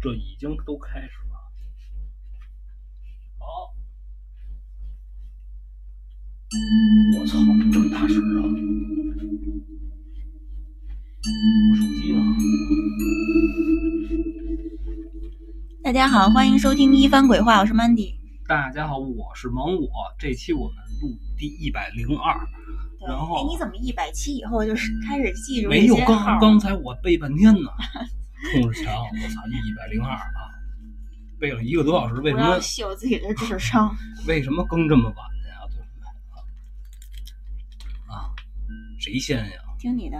这已经都开始了。好，我操，这么大声啊！我手机呢？大家好，欢迎收听一番鬼话，我是 Mandy。大家好，我是芒果。这期我们录第一百零二，然后哎，你怎么一百期以后就是开始记住没有刚刚才我背半天呢，冲着墙，我操，一百零二啊，背了一个多小时，为什么秀自己的智商。为什么更这么晚呀？对不对？啊，谁先呀？听你的，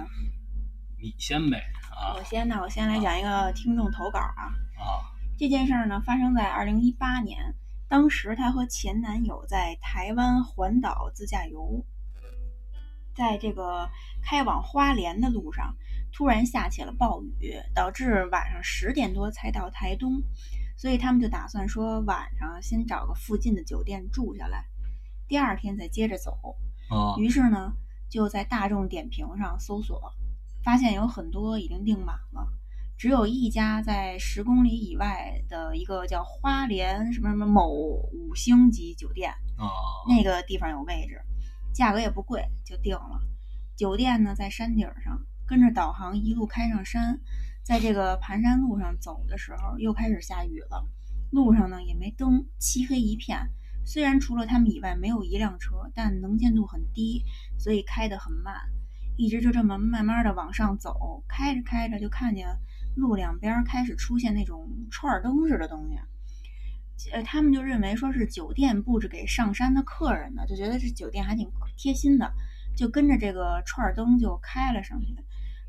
你先呗啊我先那，我先来讲一个听众投稿啊。啊这件事儿呢，发生在二零一八年，当时她和前男友在台湾环岛自驾游，在这个开往花莲的路上，突然下起了暴雨，导致晚上十点多才到台东，所以他们就打算说晚上先找个附近的酒店住下来，第二天再接着走。哦于是呢，就在大众点评上搜索，发现有很多已经订满了，只有一家在十公里以外的一个叫花莲什么什么某五星级酒店，哦那个地方有位置，价格也不贵，就定了。酒店呢在山顶上，跟着导航一路开上山，在这个盘山路上走的时候，又开始下雨了。路上呢也没灯，漆黑一片。虽然除了他们以外没有一辆车，但能见度很低，所以开得很慢。一直就这么慢慢的往上走，开着开着就看见路两边开始出现那种串儿灯似的东西。呃，他们就认为说是酒店布置给上山的客人的，就觉得这酒店还挺贴心的，就跟着这个串儿灯就开了上去。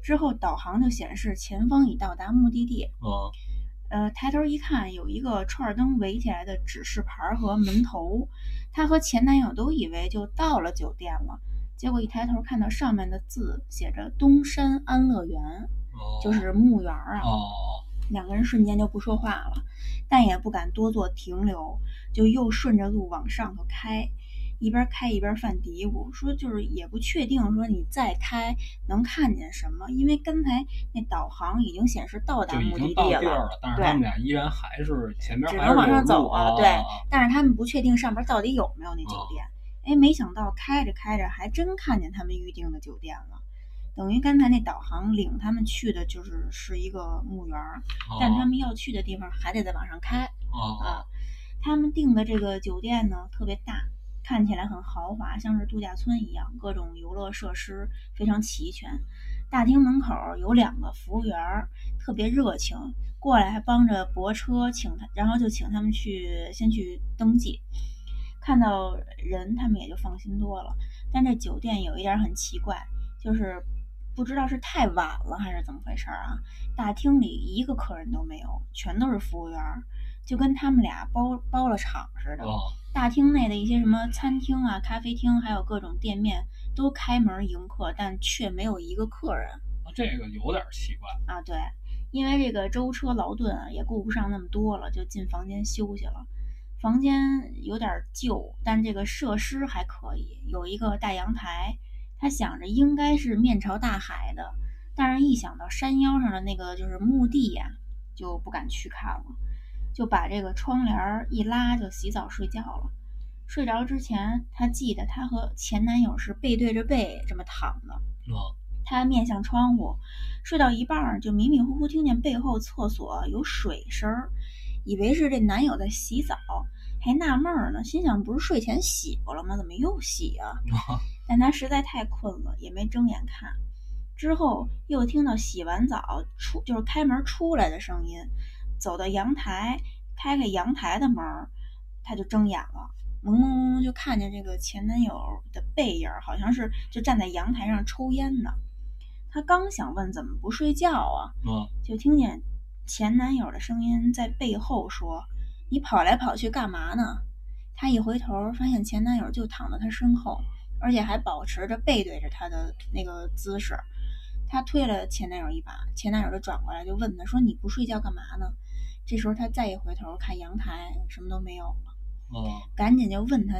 之后导航就显示前方已到达目的地，哦呃，抬头一看，有一个串儿灯围起来的指示牌儿和门头，她和前男友都以为就到了酒店了，结果一抬头看到上面的字写着“东山安乐园”，哦就是木木园儿啊。哦两个人瞬间就不说话了，但也不敢多做停留，就又顺着路往上头开，一边开一边犯嘀咕，说就是也不确定说你再开能看见什么，因为刚才那导航已经显示到达目的地了，但是他们俩依然还是前面只能往还是路上走啊啊，对啊但是他们不确定上边到底有没有那酒哦店。哎，没想到开着开着还真看见他们预定的酒店了。等于刚才那导航领他们去的就是是一个墓园儿，但他们要去的地方还得再往上开。啊啊，他们订的这个酒店呢特别大，看起来很豪华，像是度假村一样，各种游乐设施非常齐全。大厅门口有两个服务员，特别热情，过来还帮着泊车，请他，然后就请他们去先去登记。看到人，他们也就放心多了。但这酒店有一点很奇怪，就是不知道是太晚了还是怎么回事啊？大厅里一个客人都没有，全都是服务员，就跟他们俩包包了场似的。啊大厅内的一些什么餐厅啊、咖啡厅，还有各种店面都开门迎客，但却没有一个客人啊这个有点奇怪啊。对，因为这个舟车劳顿啊，也顾不上那么多了，就进房间休息了。房间有点旧，但这个设施还可以，有一个大阳台。他想着应该是面朝大海的，但是一想到山腰上的那个就是墓地呀、就不敢去看了，就把这个窗帘儿一拉就洗澡睡觉了。睡着之前，她记得她和前男友是背对着背这么躺的，啊她面向窗户，睡到一半儿就迷迷糊糊听见背后厕所有水声儿，以为是这男友在洗澡，还纳闷儿呢，心想不是睡前洗过了吗？怎么又洗啊？啊但她实在太困了，也没睁眼看。之后又听到洗完澡出就是开门出来的声音，走到阳台，开开阳台的门儿，她就睁眼了，朦朦胧胧就看见这个前男友的背影，好像是就站在阳台上抽烟呢。她刚想问怎么不睡觉啊，啊就听见前男友的声音在背后说：“你跑来跑去干嘛呢？”她一回头，发现前男友就躺在她身后，而且还保持着背对着她的那个姿势。她推了前男友一把，前男友就转过来就问她说：“你不睡觉干嘛呢？”这时候她再一回头看阳台，什么都没有了，哦赶紧就问他，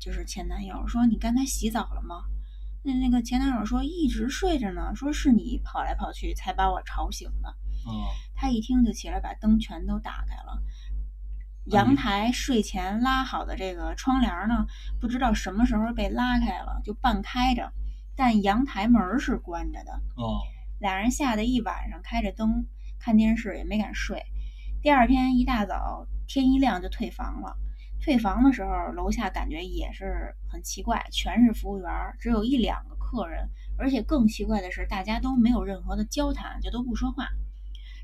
就是前男友说：“你刚才洗澡了吗？”那那个前男友说一直睡着呢，说是你跑来跑去才把我吵醒的。哦，他一听就起来，把灯全都打开了。阳台睡前拉好的这个窗帘呢，不知道什么时候被拉开了，就半开着，但阳台门是关着的。哦，俩人吓得一晚上开着灯看电视，也没敢睡。第二天一大早，天一亮就退房了。退房的时候，楼下感觉也是很奇怪，全是服务员，只有一两个客人，而且更奇怪的是，大家都没有任何的交谈，就都不说话。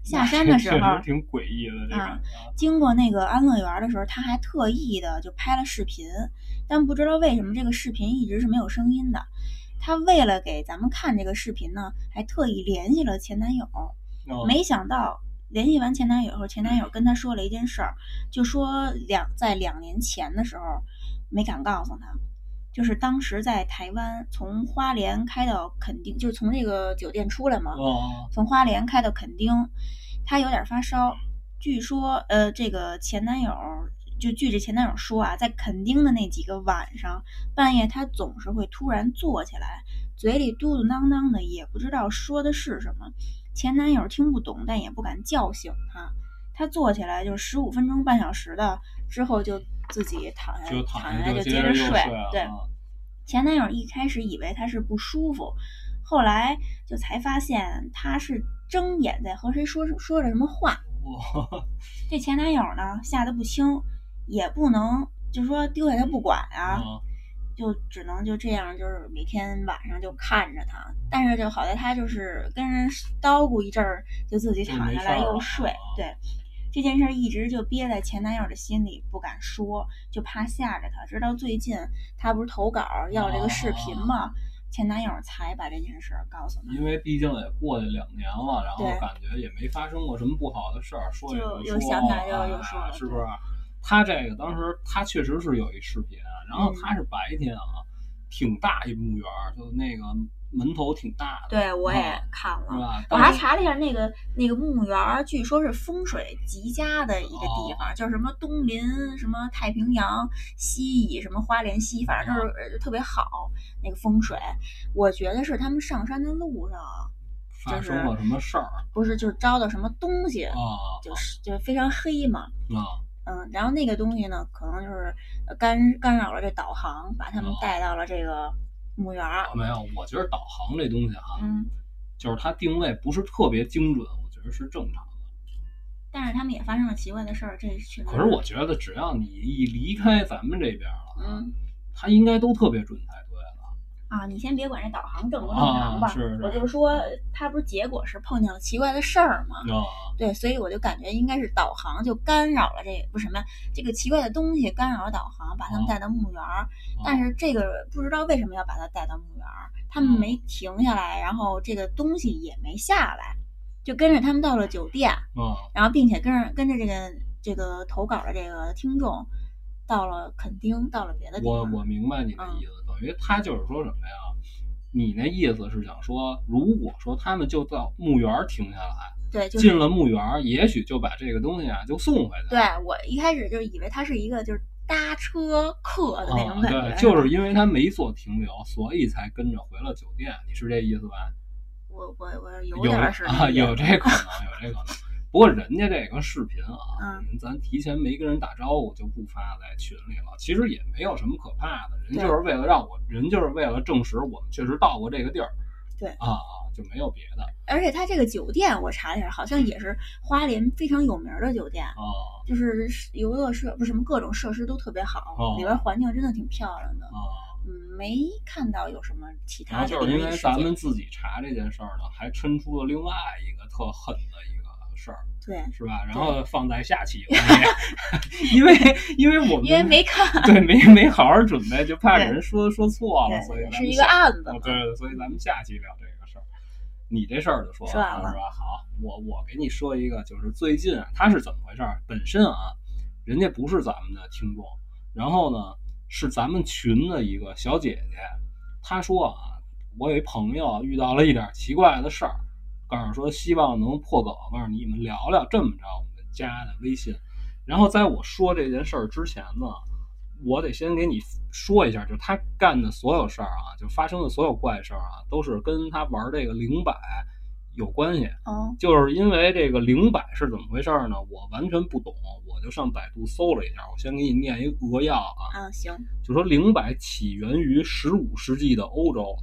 下山的时候挺诡异的这个。啊经过那个安乐园的时候，他还特意的就拍了视频，但不知道为什么这个视频一直是没有声音的。他为了给咱们看这个视频呢，还特意联系了前男友。哦没想到联系完前男友后，前男友跟她说了一件事儿，就说两在两年前的时候没敢告诉她，就是当时在台湾从花莲开到垦丁，就是从那个酒店出来嘛，哦从花莲开到垦丁，他有点发烧。据说，呃，这个前男友就据这前男友说啊，在垦丁的那几个晚上，半夜他总是会突然坐起来，嘴里嘟嘟囔囔的，也不知道说的是什么。前男友听不懂，但也不敢叫醒她。她坐起来就十五分钟、半小时的，之后就自己躺下，就躺躺下就接着接着睡。对，啊前男友一开始以为她是不舒服，后来就才发现她是睁眼在和谁说说着什么话。哇这前男友呢吓得不轻，也不能就说丢下她不管啊，啊就只能就这样，就是每天晚上就看着他。但是就好在他就是跟人叨咕一阵儿，就自己躺下来又睡啊。对，这件事儿一直就憋在前男友的心里，不敢说，就怕吓着他。直到最近，他不是投稿要这个视频嘛，前男友才把这件事儿告诉他。因为毕竟也过去两年了，然后感觉也没发生过什么不好的事儿，说也就又想起来就哎又说了是不是？他这个当时他确实是有一视频，然后嗯他是白天啊，挺大一墓园，就那个门头挺大的，对，我也啊看了。我还查了一下，那个那个墓园，据说是风水极佳的一个地方，就是什么东临什么太平洋，西倚什么花莲西，反正就是呃特别好那个风水。我觉得是他们上山的路上，就是发生了什么事儿不是就是招到什么东西，啊？就是就是非常黑嘛。啊嗯，然后那个东西呢，可能就是呃干干扰了这导航，把他们哦带到了这个墓园儿。没有，我觉得导航这东西哈，嗯，就是它定位不是特别精准，我觉得是正常的。但是他们也发生了奇怪的事儿，这确实。可是我觉得只要你一离开咱们这边了，嗯。它应该都特别准才。啊，你先别管这导航正不正常吧，啊是是我就是说，他不是结果是碰见了奇怪的事儿吗？啊，对，所以我就感觉应该是导航就干扰了这不是什么呀，这个奇怪的东西干扰了导航，把他们哦带到墓园儿。但是这个不知道为什么要把他带到墓园儿，他嗯们没停下来，然后这个东西也没下来，就跟着他们到了酒店，啊然后并且跟着跟着这个这个投稿的这个听众到了垦丁，到了别的地方。我我明白你的嗯意思，等于他就是说什么呀？你那意思是想说，如果说他们就到墓园停下来，对，就是进了墓园，也许就把这个东西啊就送回去对。我一开始就以为他是一个就是搭车客的那种感觉，啊，对，就是因为他没做停留，所以才跟着回了酒店。你是这意思吧？我我我有有点儿是啊，有这可 能，有这可能。不过人家这个视频啊，嗯咱提前没跟人打招呼就不发在群里了，其实也没有什么可怕的。人就是为了让我，人就是为了证实我们确实到过这个地儿。对啊啊，就没有别的而且他这个酒店我查了一下，好像也是花莲非常有名的酒店，啊就是游乐设不是什么各种设施都特别好，哦里边环境真的挺漂亮的。啊！嗯，没看到有什么其他就是因为咱们自己查这件事儿呢，还抻出了另外一个特狠的一个事儿，对，是吧？然后放在下期，因为因为我们因为没看，对没没好好准备，就怕给人说说错了，所以对，是一咱们下个案子哦，对对，所以咱们下期聊这个事儿。你这事儿就说说完了是吧？好，我我给你说一个，就是最近啊，他是怎么回事儿？本身啊，人家不是咱们的听众，然后呢是咱们群的一个小姐姐，她说啊，我有一朋友遇到了一点奇怪的事儿，告诉说希望能破梗，告诉你们聊聊。这么着，我们加的微信。然后在我说这件事儿之前呢，我得先给你说一下，就是他干的所有事儿啊，就发生的所有怪事儿啊，都是跟他玩这个灵摆有关系。哦，就是因为这个灵摆是怎么回事呢？我完全不懂，我就上百度搜了一下。我先给你念一个扼要啊，啊，行，就说灵摆起源于十五世纪的欧洲，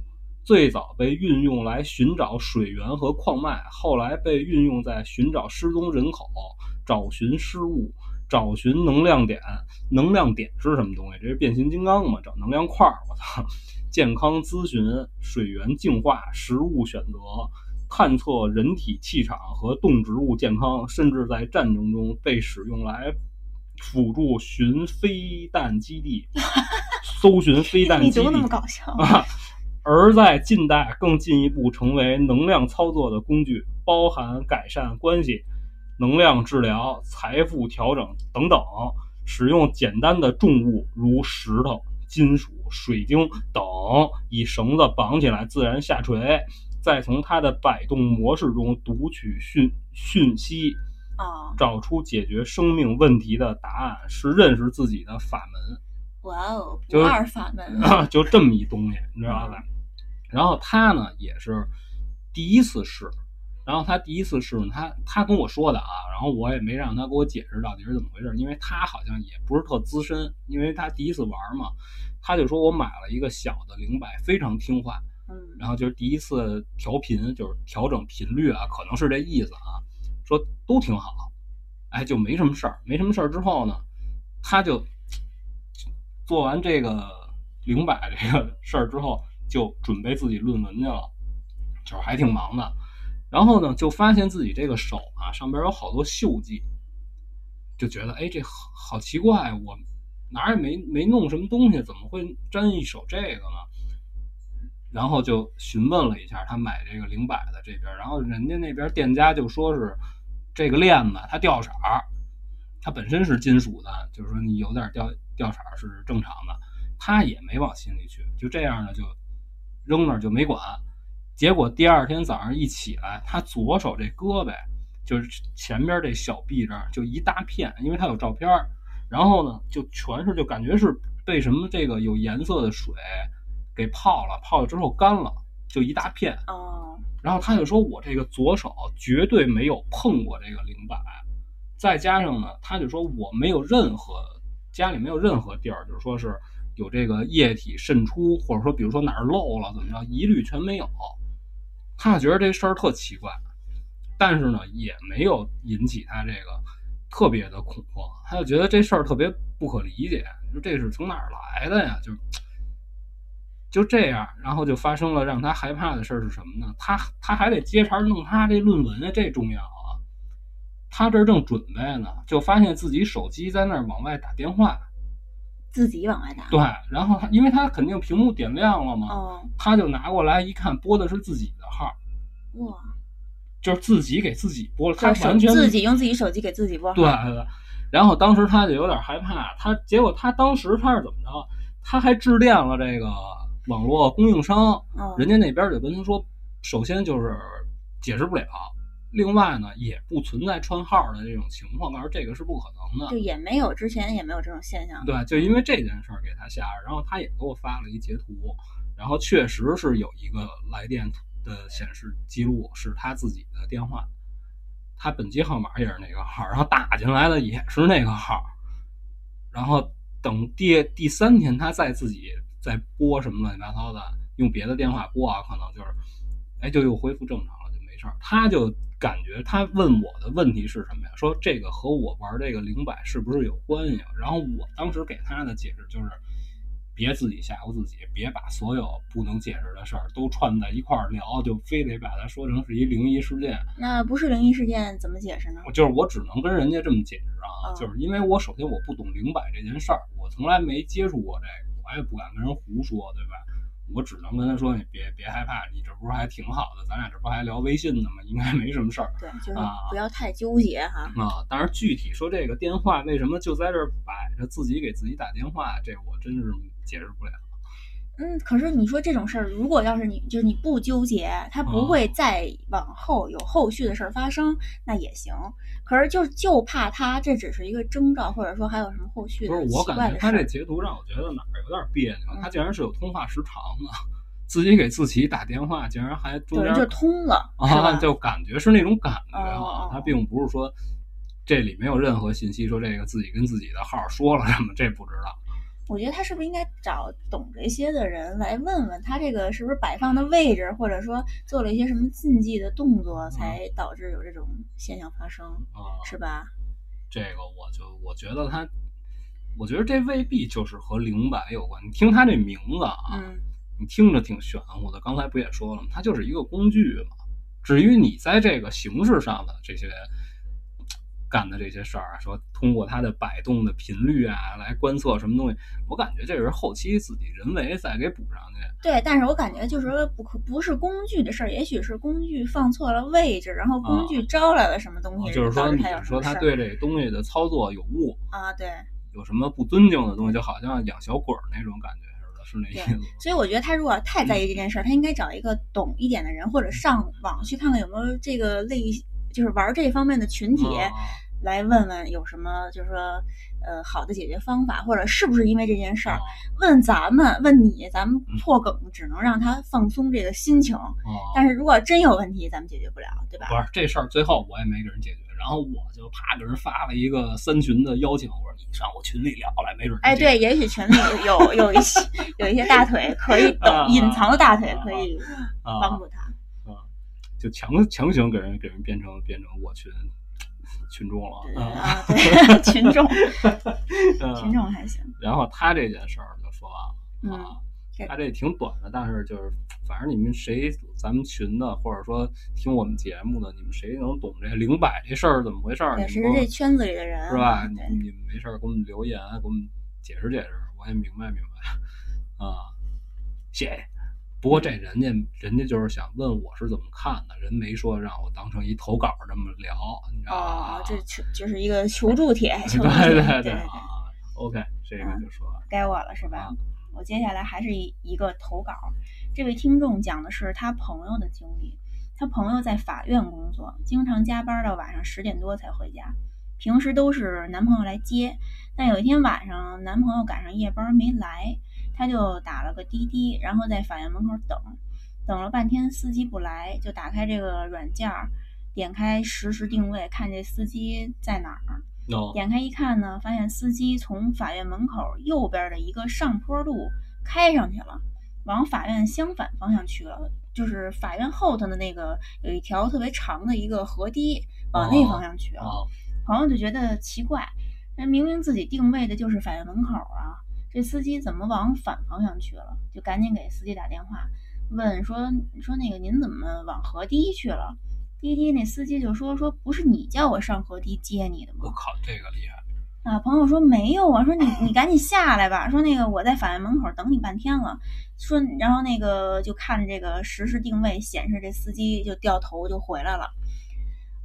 最早被运用来寻找水源和矿脉，后来被运用在寻找失踪人口、找寻失物。找寻能量点，能量点是什么东西？这是变形金刚嘛？找能量块儿，我操！健康咨询、水源净化、食物选择、探测人体气场和动植物健康，甚至在战争中被使用来辅助寻飞弹基地、搜寻飞弹基地。你怎么那么搞笑啊？而在近代，更进一步成为能量操作的工具，包含改善关系。能量治疗、财富调整等等，使用简单的重物如石头、金属、水晶等，以绳子绑起来自然下垂，再从它的摆动模式中读取讯讯息，啊，找出解决生命问题的答案，是认识自己的法门。哇哦，不二法门，就这么一东西，你知道吧？然后他呢也是第一次试，然后他第一次试呢，他他跟我说的啊，然后我也没让他给我解释到底是怎么回事，因为他好像也不是特资深，因为他第一次玩嘛，他就说我买了一个小的灵摆，非常听话，嗯，然后就是第一次调频，就是调整频率啊，可能是这意思啊，说都挺好，哎，就没什么事儿，没什么事儿之后呢，他就做完这个灵摆这个事儿之后，就准备自己论文去了，就是还挺忙的。然后呢，就发现自己这个手啊上边有好多锈迹，就觉得哎，这好好奇怪，我哪儿也没没弄什么东西，怎么会沾一手这个呢？然后就询问了一下他买这个灵摆的这边，然后人家那边店家就说是这个链子它掉色儿，它本身是金属的，就是说你有点掉掉色儿是正常的，他也没往心里去，就这样呢就扔那儿就没管。结果第二天早上一起来，他左手这胳膊就是前边这小臂这儿就一大片，因为他有照片儿，然后呢就全是就感觉是被什么这个有颜色的水给泡了，泡了之后干了，就一大片。哦，然后他就说我这个左手绝对没有碰过这个灵摆，再加上呢，他就说我没有任何家里没有任何地儿，就是说是有这个液体渗出，或者说比如说哪儿漏了怎么着，一律全没有。他觉得这事儿特奇怪，但是呢，也没有引起他这个特别的恐慌。他就觉得这事儿特别不可理解，就这是从哪儿来的呀？就就这样，然后就发生了让他害怕的事儿是什么呢？他他还得接茬弄他这论文啊，这重要啊！他这正准备呢，就发现自己手机在那儿往外打电话。自己往外打。对，然后他因为他肯定屏幕点亮了嘛，哦，他就拿过来一看，拨的是自己的号，哇，就是自己给自己拨了，他手完全自己用自己手机给自己拨号。对对对。然后当时他就有点害怕，他结果他当时他是怎么着？他还致电了这个网络供应商，嗯，人家那边就跟他说，首先就是解释不了，另外呢也不存在串号的这种情况，告诉这个是不可能的。就也没有之前也没有这种现象。对，就因为这件事儿给他吓着，然后他也给我发了一截图，然后确实是有一个来电的显示记录是他自己的电话，他本机号码也是那个号，然后打进来的也是那个号，然后等第第三天他再自己再拨什么乱七八糟的，用别的电话拨啊，可能就是，哎，就又恢复正常事儿。他就感觉他问我的问题是什么呀？说这个和我玩这个灵摆是不是有关系啊？然后我当时给他的解释就是，别自己吓唬自己，别把所有不能解释的事儿都串在一块儿聊，就非得把它说成是一灵异事件。那不是灵异事件怎么解释呢？就是我只能跟人家这么解释啊，嗯就是因为我首先我不懂灵摆这件事儿，我从来没接触过这个，我也不敢跟人胡说，对吧？我只能跟他说，你别别害怕，你这不是还挺好的，咱俩这不还聊微信呢吗？应该没什么事儿对，就是啊不要太纠结哈。啊。当然，具体说这个电话为什么就在这儿摆着，自己给自己打电话，这我真是解释不了。嗯，可是你说这种事儿，如果要是你就是你不纠结，它不会再往后有后续的事儿发生，那也行。可是就就怕他这只是一个征兆，或者说还有什么后续的不是，我。感觉他这截图让我觉得哪儿有点别扭，嗯他竟然是有通话时长的，自己给自己打电话，竟然还中间就通了，是啊，就感觉是那种感觉啊他并不是说这里没有任何信息说这个自己跟自己的号说了什么，这不知道。我觉得他是不是应该找懂这些的人来问问他这个是不是摆放的位置，或者说做了一些什么禁忌的动作，才导致有这种现象发生，啊，是吧？这个我就我觉得他，我觉得这未必就是和灵摆有关。你听他这名字啊，嗯，你听着挺玄乎的。刚才不也说了吗？它就是一个工具嘛。至于你在这个形式上的这些干的这些事儿啊，说通过它的摆动的频率啊来观测什么东西，我感觉这是后期自己人为再给补上去。对，但是我感觉就是说不可不是工具的事儿，也许是工具放错了位置，然后工具招来了什么东西，啊就是说，你说他对这个东西的操作有误，啊，对有什么不尊敬的东西，就好像养小鬼儿那种感觉似的，是那意思。所以我觉得他如果太在意这件事儿，他应该找一个懂一点的人，或者上网去看看有没有这个类，就是玩这方面的群体。啊来问问有什么，就是说，呃，好的解决方法，或者是不是因为这件事儿，问咱们，问你，咱们破梗，只能让他放松这个心情。啊，但是如果真有问题，咱们解决不了，对吧？不是这事儿，最后我也没给人解决，然后我就啪给人发了一个三群的邀请，我说你上我群里聊来，没准儿哎，对，也许群里有有一些有一些大腿可以 隐藏的大腿可以啊帮助他。就强强行给人给人变成变成我群群众了啊，群众嗯群众还行，然后他这件事儿就说完了啊，这他这挺短的，但是就是反正你们谁咱们群的，或者说听我们节目的，你们谁能懂这灵摆这事儿怎么回事儿？对，你们给我谁是这圈子里的人，是吧？你，你们没事儿给我们留言，给我们解释解释，我也明白明白啊，谢谢。不过这人家人家就是想问我是怎么看的，人没说让我当成一投稿这么聊，你知道吗？哦，这求就是一个求助帖，求助对帖，对对啊，OK，这个就说了该我了是吧啊？我接下来还是一一个投稿，这位听众讲的是他朋友的经历。他朋友在法院工作，经常加班到晚上十点多才回家，平时都是男朋友来接。但有一天晚上，男朋友赶上夜班没来，他就打了个滴滴，然后在法院门口等，等了半天司机不来，就打开这个软件儿，点开实时定位，看这司机在哪儿。，no，点开一看呢，发现司机从法院门口右边的一个上坡路开上去了，往法院相反方向去了。就是法院后头的那个有一条特别长的一个河堤，往那方向去了。啊，朋友就觉得奇怪，那明明自己定位的就是法院门口啊，这司机怎么往反方向去了？就赶紧给司机打电话，问说说那个您怎么往河堤去了？滴滴那司机就说说不是你叫我上河堤接你的吗？我靠，这个厉害，啊，朋友说没有啊，说你你赶紧下来吧，说那个我在法院门口等你半天了，说然后那个就看这个实时定位显示这司机就掉头就回来了，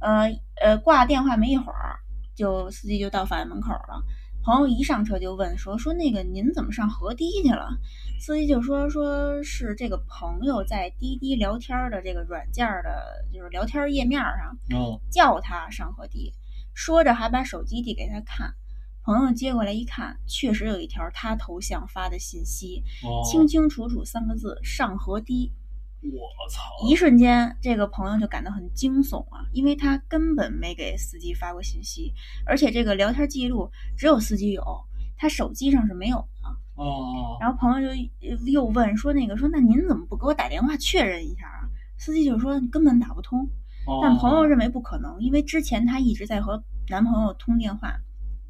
呃呃挂电话没一会儿，就司机就到法院门口了。朋友一上车就问说说那个您怎么上河堤去了？司机就说说是这个朋友在滴滴聊天的这个软件的，就是聊天页面上哦，叫他上河堤，说着还把手机递给他看。朋友接过来一看，确实有一条他头像发的信息，哦，清清楚楚三个字“上河堤”。我操，一瞬间，这个朋友就感到很惊悚啊，因为他根本没给司机发过信息，而且这个聊天记录只有司机有，他手机上是没有的。哦，然后朋友就呃又问说：“那个说，那您怎么不给我打电话确认一下啊？”司机就说：“你根本打不通。”哦但朋友认为不可能，因为之前她一直在和男朋友通电话，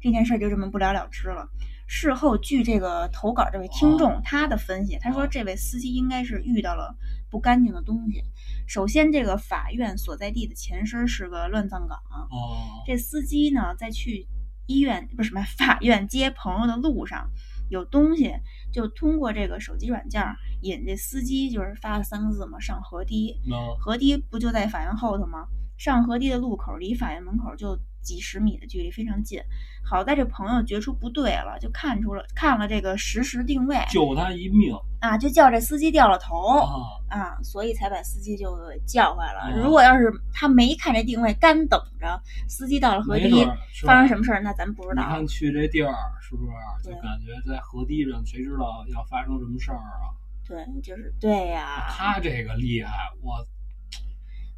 这件事儿就这么不了了之了。事后，据这个投稿这位听众他的分析，他说这位司机应该是遇到了不干净的东西。首先，这个法院所在地的前身是个乱葬岗，哦，这司机呢在去医院不是什么法院接朋友的路上有东西，就通过这个手机软件儿引这司机就是发了三个字嘛，上河堤。那河堤不就在法院后头吗？上河堤的路口离法院门口就几十米的距离，非常近。好在这朋友觉出不对了，就看出了看了这个实时定位救他一命啊，就叫这司机掉了头啊！啊，所以才把司机就给叫回来了。哦如果要是他没看这定位，干等着司机到了河堤发生什么事儿，那咱不知道。你看去这地儿是不是就感觉在河堤上，谁知道要发生什么事儿啊？对，就是对呀、他这个厉害，我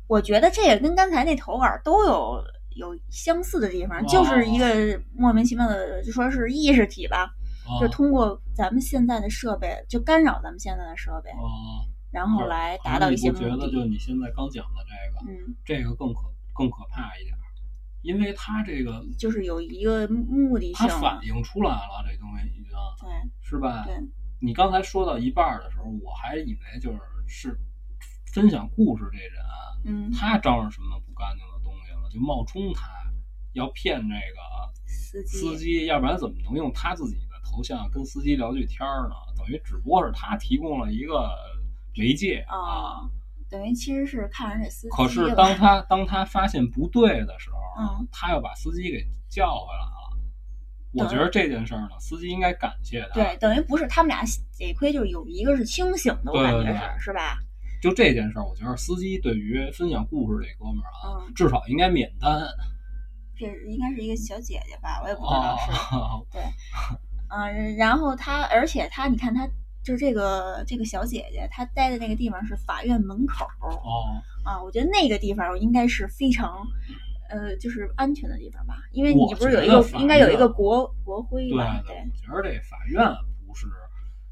我觉得这也跟刚才那投稿都有有相似的地方，哦就是一个莫名其妙的，就说是意识体吧，啊就通过咱们现在的设备，就干扰咱们现在的设备，啊，然后来达到一些目你不觉得就。你现在刚讲的这个，嗯，这个更可更可怕一点儿，因为他这个就是有一个目的性他。反映出来了，这东西已经对是吧？对，你刚才说到一半儿的时候，我还以为就是是分享故事这人，嗯，他招上什么不干净的东西了，就冒充他要骗这个司机司机，要不然怎么能用他自己的头像跟司机聊句天儿呢？等于只不过是他提供了一个媒介啊，等于其实是看上这司机。可是当他当他发现不对的时候，嗯，他又把司机给叫回来了。我觉得这件事儿呢，司机应该感谢他。对，等于不是他们俩得亏就是有一个是清醒的，我感觉对对对是是吧？就这件事儿，我觉得司机对于分享故事这哥们儿啊，嗯至少应该免单。这应该是一个小姐姐吧，我也不知道是。哦，嗯，然后她，而且她，你看她，就是这个这个小姐姐，她待的那个地方是法院门口哦，啊，我觉得那个地方应该是非常，呃，就是安全的地方吧，因为你不是有一个应该有一个国国徽对吧？对，对我觉得这法院不是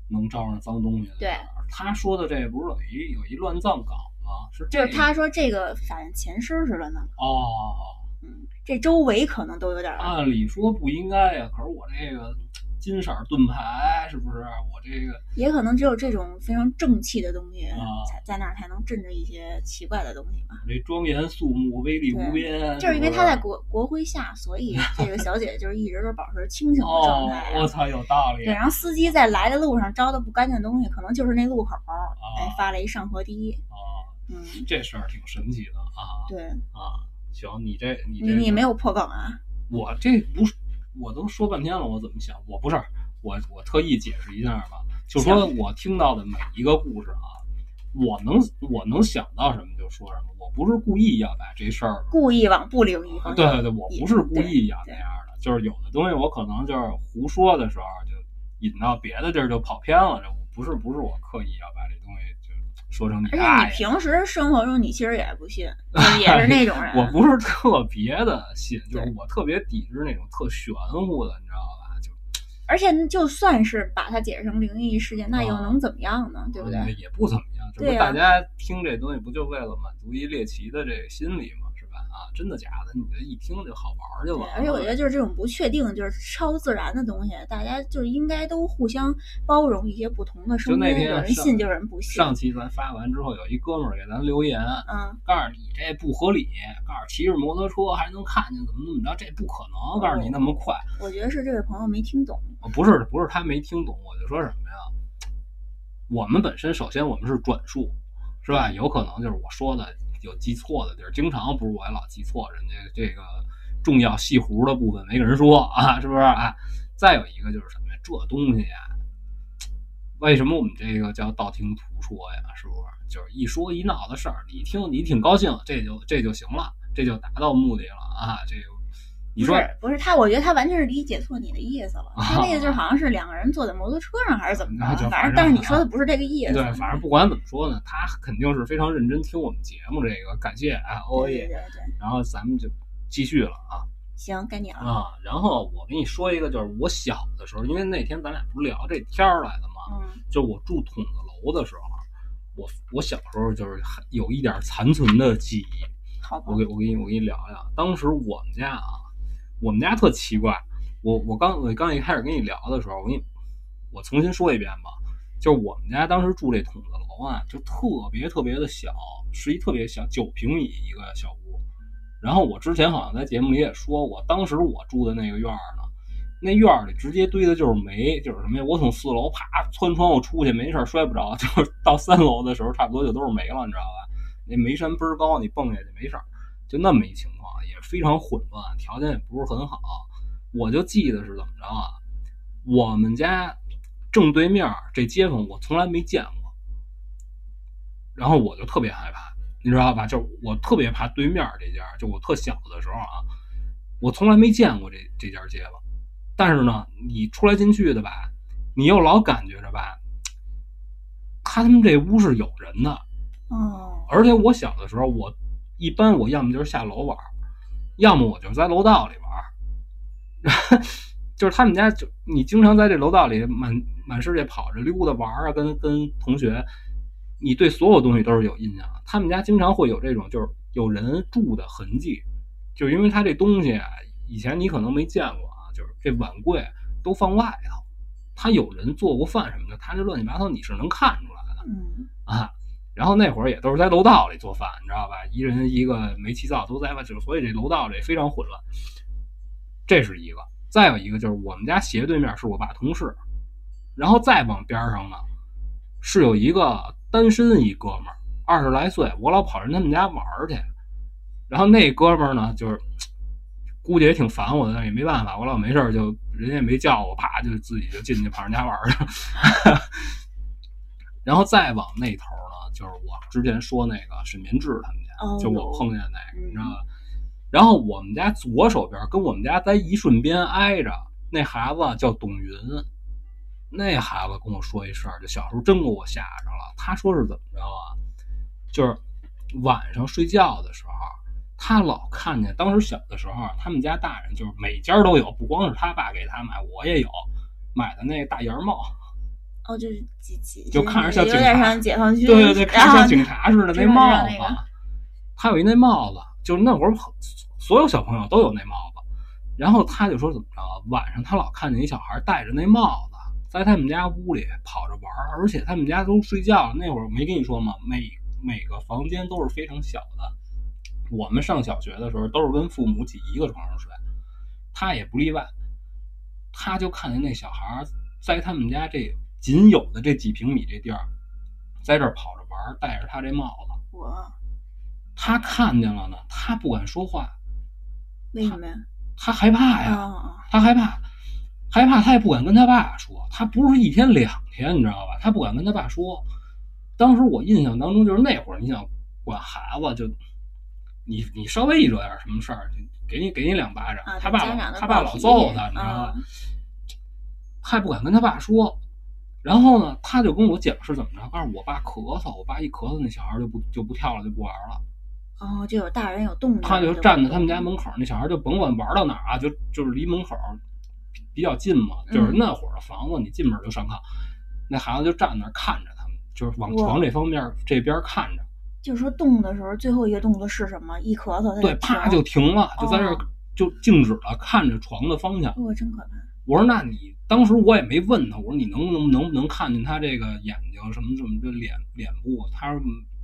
能招上脏东西的对儿。他说的这不是有一有一乱葬岗吗？是这就是他说这个反正前身是乱葬岗，哦，嗯，这周围可能都有点儿按理说不应该呀，可是我这个金色盾牌是不是？我这个也可能只有这种非常正气的东西，啊才在那儿才能镇着一些奇怪的东西吧。这庄严肃穆、威力无边，就是因为不他在国国徽下，所以 这个小姐姐就是一直都保持清醒的状哦态、啊。，我操，有道理。对，然后司机在来的路上招的不干净的东西，可能就是那路口儿，哎，发了一上河堤。啊，嗯，这事儿挺神奇的啊对，啊！行，你这你这你你没有破梗啊？我这不是，我都说半天了，我怎么想？我不是，我我特意解释一下吧，就说我听到的每一个故事啊，我能我能想到什么就说什么，我不是故意要把这事儿，故意往不灵异方向。对对对，我不是故意要那样的，就是有的东西我可能就是胡说的时候就引到别的地儿就跑偏了，这我不是不是我刻意要把这东西就说成你而且。你平时生活中你其实也不信，就是也是那种人。我不是特别的信，就是我特别抵制那种特玄乎的，你知道吧？就而且就算是把它解释成灵异事件，那又啊能怎么样呢？对不对？也不怎么样，只不对呀过大家听这东西不就为了满足一猎奇的这个心理吗？啊，真的假的？你这一听就好玩就对完了。而且我觉得就是这种不确定，就是超自然的东西，大家就应该都互相包容一些不同的声音，就那天有人信就有人不信。上期咱发完之后，有一哥们儿给咱留言，嗯，告诉你这不合理，告诉骑着摩托车还能看见怎么怎么着，这不可能，告诉你那么快。我觉得是这位朋友没听懂。哦不是不是他没听懂，我就说什么呀？我们本身首先我们是转述，是吧？有可能就是我说的有记错的地儿，经常不是我也老记错人家这个重要细弧的部分没跟人说啊，是不是啊？再有一个就是什么呀？这东西呀，为什么我们这个叫道听途说呀？是不是？就是一说一闹的事儿，你听你挺高兴，这就这就行了，这就达到目的了啊！这个你说不是不是他，我觉得他完全是理解错你的意思了。他那个就是好像是两个人坐在摩托车上还是怎么着，反正但是你说的不是这个意思。对，反正不管怎么说呢，他肯定是非常认真听我们节目，这个感谢啊，欧耶。对对对对，然后咱们就继续了啊行，该你了。啊！然后我跟你说一个，就是我小的时候，因为那天咱俩不是聊这天儿来的嘛，嗯就我住筒子楼的时候，我我小时候就是有一点残存的记忆。好吧我，给我给你我给你聊聊，当时我们家啊，我们家特奇怪。我我刚我刚一开始跟你聊的时候，我跟你我重新说一遍吧，就是我们家当时住这筒子楼啊，就特别特别的小，是一特别小九平米一个小屋。然后我之前好像在节目里也说过，当时我住的那个院儿呢，那院儿里直接堆的就是煤，就是什么呀？我从四楼啪窜窗户出去，没事儿摔不着，就是到三楼的时候，差不多就都是煤了，你知道吧？那煤山倍儿高，你蹦下去没事儿。就那么一情况，也非常混乱，条件也不是很好。我就记得是怎么着啊？我们家正对面这街坊我从来没见过，然后我就特别害怕，你知道吧？就我特别怕对面这家，就我特小的时候啊，我从来没见过这这家街坊，但是呢，你出来进去的吧，你又老感觉着吧，他们这屋是有人的，哦，而且我小的时候，我一般我要么就是下楼玩，要么我就在楼道里玩儿。就是他们家就你经常在这楼道里满满世界跑着溜达玩啊，跟跟同学，你对所有东西都是有印象的。他们家经常会有这种就是有人住的痕迹，就因为他这东西啊，以前你可能没见过啊，就是这碗柜都放外头，他有人做过饭什么的，他这乱七八糟你是能看出来的。嗯，啊，然后那会儿也都是在楼道里做饭，你知道吧？一人一个煤气灶都在外，就所以这楼道里非常混乱。这是一个，再有一个就是我们家斜对面是我爸同事，然后再往边上呢是有一个单身一哥们儿，二十来岁，我老跑人他们家玩去，然后那哥们儿呢就是估计也挺烦我的，但也没办法，我老没事就人家也没叫我，啪就自己就进去跑人家玩去了。然后再往那头，就是我之前说那个沈明志他们家，哦就我碰见那个，嗯你知道吧？然后我们家左手边跟我们家在一瞬边挨着，那孩子叫董云，那孩子跟我说一事儿，就小时候真给我吓着了。他说是怎么着啊？就是晚上睡觉的时候，他老看见，当时小的时候，他们家大人就是每家都有，不光是他爸给他买，我也有买的那个大檐帽。哦，就是几几，就看着像有警察点像解放军，对对对，看着像警察似的那帽子他有一那帽子，就是那会儿所有小朋友都有那帽子。然后他就说怎么着，晚上他老看见一小孩戴着那帽子，在他们家屋里跑着玩，而且他们家都睡觉那会儿，没跟你说吗？每每个房间都是非常小的。我们上小学的时候都是跟父母挤一个床上睡，他也不例外。他就看见那小孩在他们家这仅有的这几平米这地儿，在这儿跑着玩，戴着他这帽子。我他看见了呢，他不敢说话，为什么呀？他害怕呀，啊，他害怕，害怕，他也不敢跟他爸说。他不是一天两天，你知道吧？他不敢跟他爸说。当时我印象当中就是那会儿，你想管孩子就，你你稍微一惹点什么事儿，就给你给你两巴掌，啊他爸他爸老揍他，你知道吧？啊他也不敢跟他爸说。然后呢，他就跟我讲是怎么着，告诉我爸咳嗽，我爸一咳嗽，那小孩就不就不跳了，就不玩了。哦，就有大人有动静，他就站在他们家门口，那小孩就甭管玩到哪儿啊，就就是离门口比较近嘛，就是那会儿的房子，你进门就上炕，那孩子就站那儿看着他们，就是往床这方面这边看着，就是说动的时候，最后一个动作是什么？一咳嗽，他对，啪就停了，就在这儿哦就静止了，看着床的方向。哇，真可怕！我说那你当时我也没问他，我说你能不能能不能看见他这个眼睛什么什么这脸脸部，他说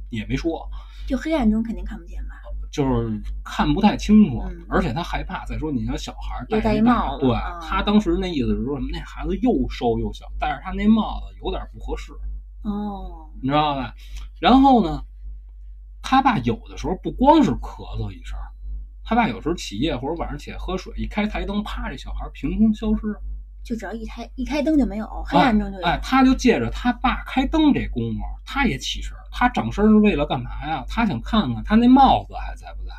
也没说。就黑暗中肯定看不见吧？就是看不太清楚，嗯而且他害怕。再说你像小孩儿戴一戴那对、帽子啊他当时那意思是说什么？那孩子又瘦又小，戴着他那帽子有点不合适，哦，你知道吧？然后呢，他爸有的时候不光是咳嗽一声，他爸有时候起夜或者晚上起来喝水，一开台灯，啪，这小孩凭空消失。就只要一开一开灯就没有，黑暗中就有。哎，他就借着他爸开灯这功夫，他也起身。他整身是为了干嘛呀？他想看看他那帽子还在不在。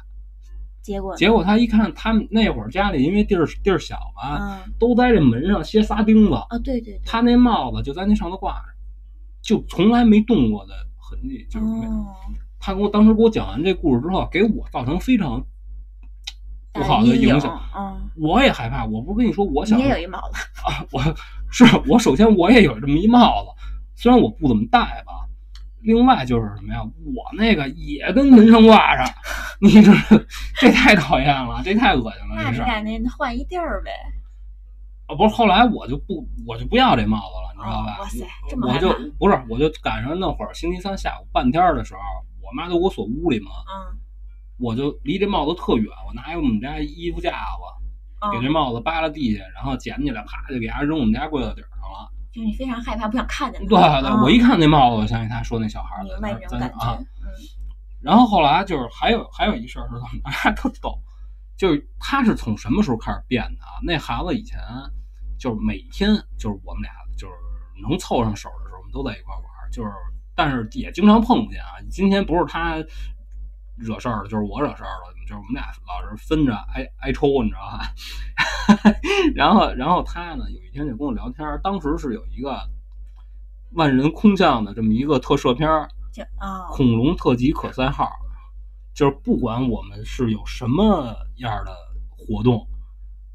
结果结果他一看，他们那会儿家里因为地儿地儿小嘛，嗯都在这门上歇仨钉子，啊，对对对，他那帽子就在那上头挂着，就从来没动过的痕迹，就是没。哦，他给我当时给我讲完这故事之后，给我造成非常不好的影响，嗯，我也害怕。我不是跟你说我小时也有一帽子，啊，我是我首先我也有这么一帽子，虽然我不怎么戴吧。另外就是什么呀？我那个也跟门上挂上，你知道，这太讨厌了，这太恶心了，那。你赶紧换一地儿呗，啊，不是，后来我就不，我就不要这帽子了，你知道吧？哦哇塞这么我就不是，我就赶上那会儿星期三下午半天儿的时候，我妈都给我锁屋里嘛，嗯，我就离这帽子特远，我拿一我们家衣服架子给这嗯，帽子扒拉地下，然后捡起来，啪就给它扔我们家柜子顶上了。就是你非常害怕，不想看见它。对对，嗯我一看那帽子，我相信他说那小孩儿明白这种感在那啊觉，，嗯，然后后来就是还有还有一事儿是怎么着，还特逗，就是他是从什么时候开始变的啊？那孩子以前就是每天就是我们俩就是能凑上手的时候，我们都在一块玩儿，就是但是也经常碰不见啊。今天不是他惹事儿了，就是我惹事儿了，就是我们俩老是分着挨挨抽，你知道吧？然后然后他呢有一天就跟我聊天，当时是有一个万人空巷的这么一个特摄片儿。就啊，恐龙特级可赛号，就是不管我们是有什么样的活动，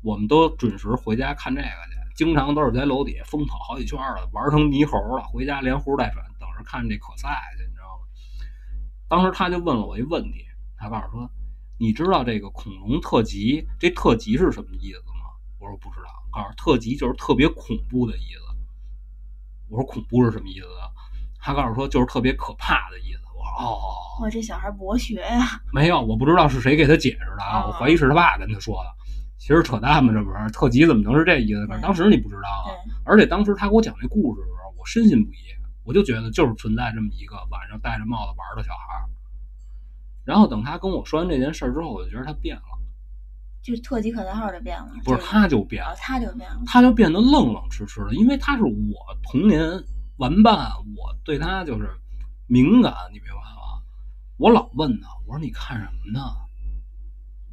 我们都准时回家看这个去。经常都是在楼底下疯跑好几圈了，玩成泥猴了，回家连呼带喘，等着看这可赛去？当时他就问了我一问题，他告诉说：“你知道这个恐龙特级，这特级是什么意思吗？”我说不知道。告诉特级就是特别恐怖的意思。我说恐怖是什么意思啊？他告诉说就是特别可怕的意思。我说哦，哇，这小孩博学呀！没有，我不知道是谁给他解释的啊，哦我怀疑是他爸跟他说的。其实扯淡嘛，这不是特级怎么能是这意思？对当时你不知道啊，而且当时他给我讲这故事的时候，我深信不疑，我就觉得就是存在这么一个晚上戴着帽子玩的小孩儿。然后等他跟我说完这件事儿之后，我就觉得他变了，就是特级可赛号就变了，不是他就变了，哦，他就变了，他就变得愣愣痴痴的，因为他是我童年玩伴，我对他就是敏感，你明白吗？我老问他，我说你看什么呢？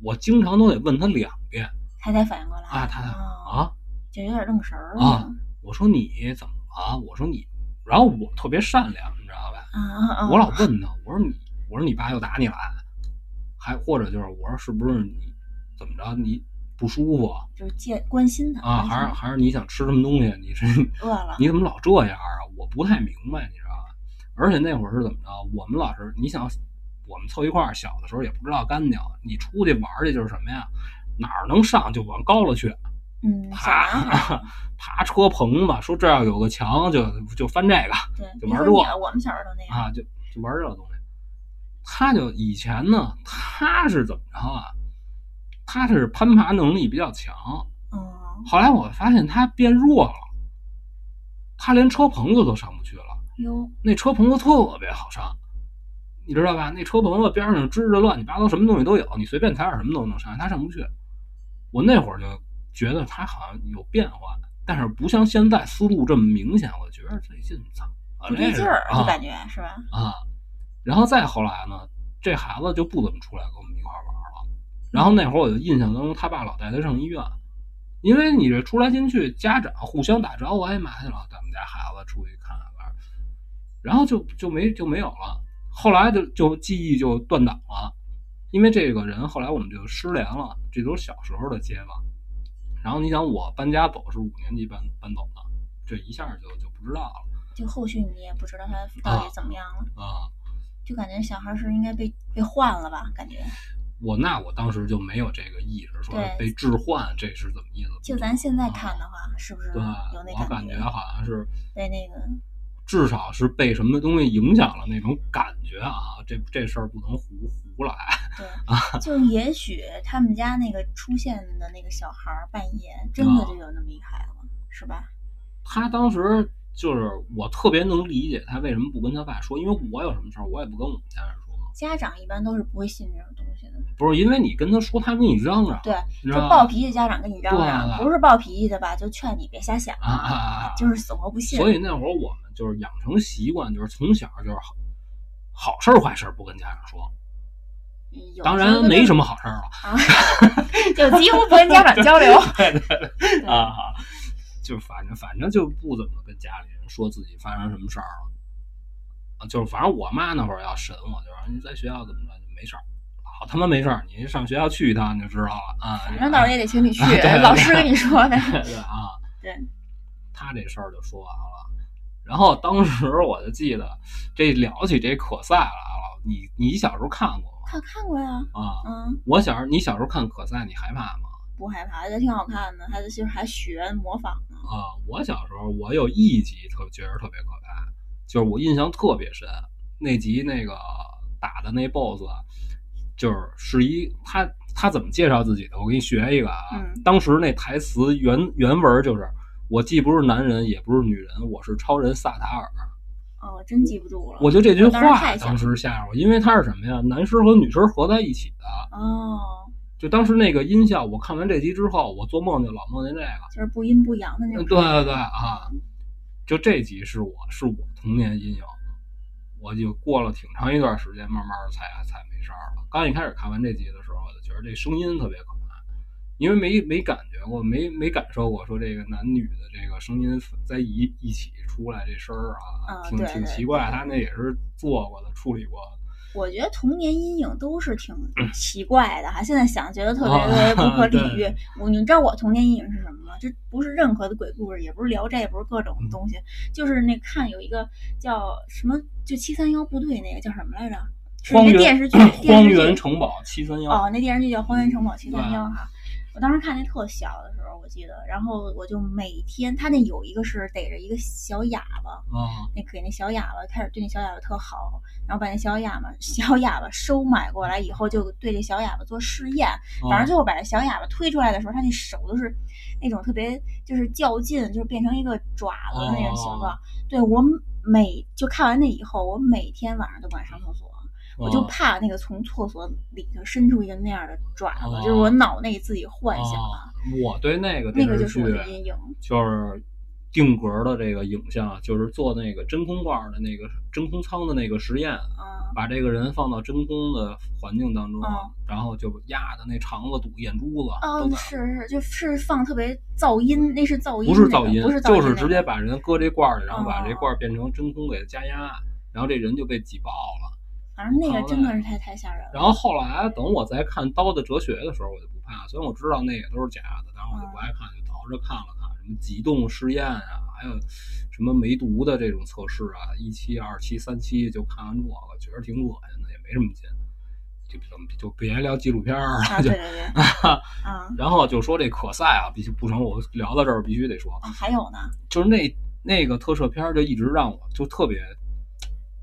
我经常都得问他两遍他才反应过来啊，他哦啊，就有点愣神儿了啊我说你怎么了？我说你，然后我特别善良，你知道吧？我老问他，我说你，我说你爸又打你了，还或者就是我说是不是你怎么着你不舒服就是借关心他啊？还是还是你想吃什么东西？你是饿了，你怎么老这样啊？我不太明白，你知道吧？而且那会儿是怎么着？我们老是你想，我们凑一块儿，小的时候也不知道干净，你出去玩去就是什么呀？哪儿能上就往高了去，爬 爬车棚子，说这要有个墙就就翻这个对，就玩这我们小时候都那样，啊，就就玩这个东西。他就以前呢，他是怎么着啊？他是攀爬能力比较强，嗯，后来我发现他变弱了，他连车棚子都上不去了。哟，那车棚子特别好上，你知道吧？那车棚子边上支着乱七八糟什么东西都有，你随便踩点什么都能上，他上不去。我那会儿就觉得他好像有变化，但是不像现在思路这么明显。我觉得最近操，不对劲儿，就啊感觉是吧？啊。然后再后来呢，这孩子就不怎么出来跟我们一块玩了。然后那会儿我就印象当中，他爸老带他上医院，因为你这出来进去，家长互相打招呼，哎妈去了，咱们家孩子出去看看玩儿，然后就就没就没有了。后来就就记忆就断档了，因为这个人后来我们就失联了，这都是小时候的街坊。然后你想，我搬家走是五年级搬搬走的，这一下就就不知道了就后续你也不知道他到底怎么样了，啊。就感觉小孩是应该被被换了吧？感觉我那我当时就没有这个意识，说被置换，这是怎么意思？就咱现在看的话，是不是对，有那我感觉？好像是被那个至少是被什么东西影响了那种感觉啊，这这事儿不能胡胡来。对，啊 就也许他们家那个出现的那个小孩儿半夜真啊的就有那么一孩子，是吧？他当时就是我特别能理解他为什么不跟他爸说，因为我有什么事儿我也不跟我们家人说，家长一般都是不会信这种东西的。不是因为你跟他说，他跟你嚷嚷，对？就暴脾气家长跟你嚷嚷，对不是暴脾气的吧，就劝你别瞎想啊！就是死活不信。所以那会儿我们就是养成习惯，就是从小就是好好事儿坏事儿不跟家长说，当然没什么好事儿了。啊，就几乎不跟家长交流。对对对啊，就反正反正就不怎么跟家里人说自己发生什么事儿了，啊，就是反正我妈那会儿要审我，就说你在学校怎么着就没事儿，老他妈没事儿，你上学校去一趟你就知道了啊。反正到时候也得请你去 老师跟你说的。对对啊，对，他这事儿就说完了。然后当时我就记得，这聊起这可赛来了，你你小时候看过吗？看看过呀，啊，嗯，我小时候你小时候看可赛，你害怕吗？不害怕，觉得挺好看的，还就是还学模仿呢。啊，我小时候我有一集特觉得特别可怕，就是我印象特别深，那集那个打的那 BOSS，就是是一他他怎么介绍自己的？我给你学一个啊，嗯当时那台词原原文就是我既不是男人，也不是女人，我是超人萨塔尔。哦，真记不住了。我就这句话当时吓着我，因为他是什么呀？男尸和女尸合在一起的。哦，就当时那个音效，我看完这集之后，我做梦就老梦见这个。就是不阴不阳的那嗯，种。对对对啊，就这集是我是我童年阴影，我就过了挺长一段时间，慢慢的才才没事儿了。刚一开始看完这集的时候，我就觉得这声音特别可怕，因为没没感觉过，没没感受过说这个男女的这个声音在一一起出来这声儿啊，挺挺奇怪。他那也是做过的，处理过的。我觉得童年阴影都是挺奇怪的哈，现在想觉得特别啊特别不可 理喻你知道我童年阴影是什么吗？这不是任何的鬼故事，也不是聊斋，也不是各种嗯东西，就是那看有一个叫什么，就七三幺部队那个叫什么来着？是荒原一个电视剧，荒原城堡七三幺，哦，那电视剧叫《荒原城堡七三幺》哈。我当时看那特小的时候，我记得，然后我就每天，他那有一个是逮着一个小哑巴，啊那给那小哑巴开始对那小哑巴特好，然后把那小哑巴小哑巴收买过来以后，就对这小哑巴做试验。反正最后把这小哑巴推出来的时候，他那手都是那种特别就是较劲，就是变成一个爪子的那种形状。对我每就看完那以后，我每天晚上都不敢上厕所。我就哦怕那个从厕所里头伸出一个那样的爪子，哦就是我脑内自己幻想啊，我对那个那个就是我的阴影。就是定格的这个影像，就是做那个真空罐的那个真空舱的那个实验，啊，把这个人放到真空的环境当中，嗯然后就压的那肠子堵、眼珠子哦都，在。是是，就是放特别噪音，那是噪音、不是噪音，不是噪音、就是直接把人搁这罐儿里，然后把哦这罐儿变成真空给它加压，然后这人就被挤爆了。反正那个真的是太太吓人了。然后后来等我在看《刀的哲学》的时候，我就不怕，虽然我知道那也都是假的，但是我就不爱看，就倒着看了看，什么极冻试验啊，还有什么梅毒的这种测试啊，一期、二期、三期就看完这个，觉得挺恶心的，也没什么劲。就就就别聊纪录片儿啊，了，就啊 然后就说这可赛啊，必须不成，我聊到这儿必须得说，啊，还有呢，就是那那个特摄片儿就一直让我就特别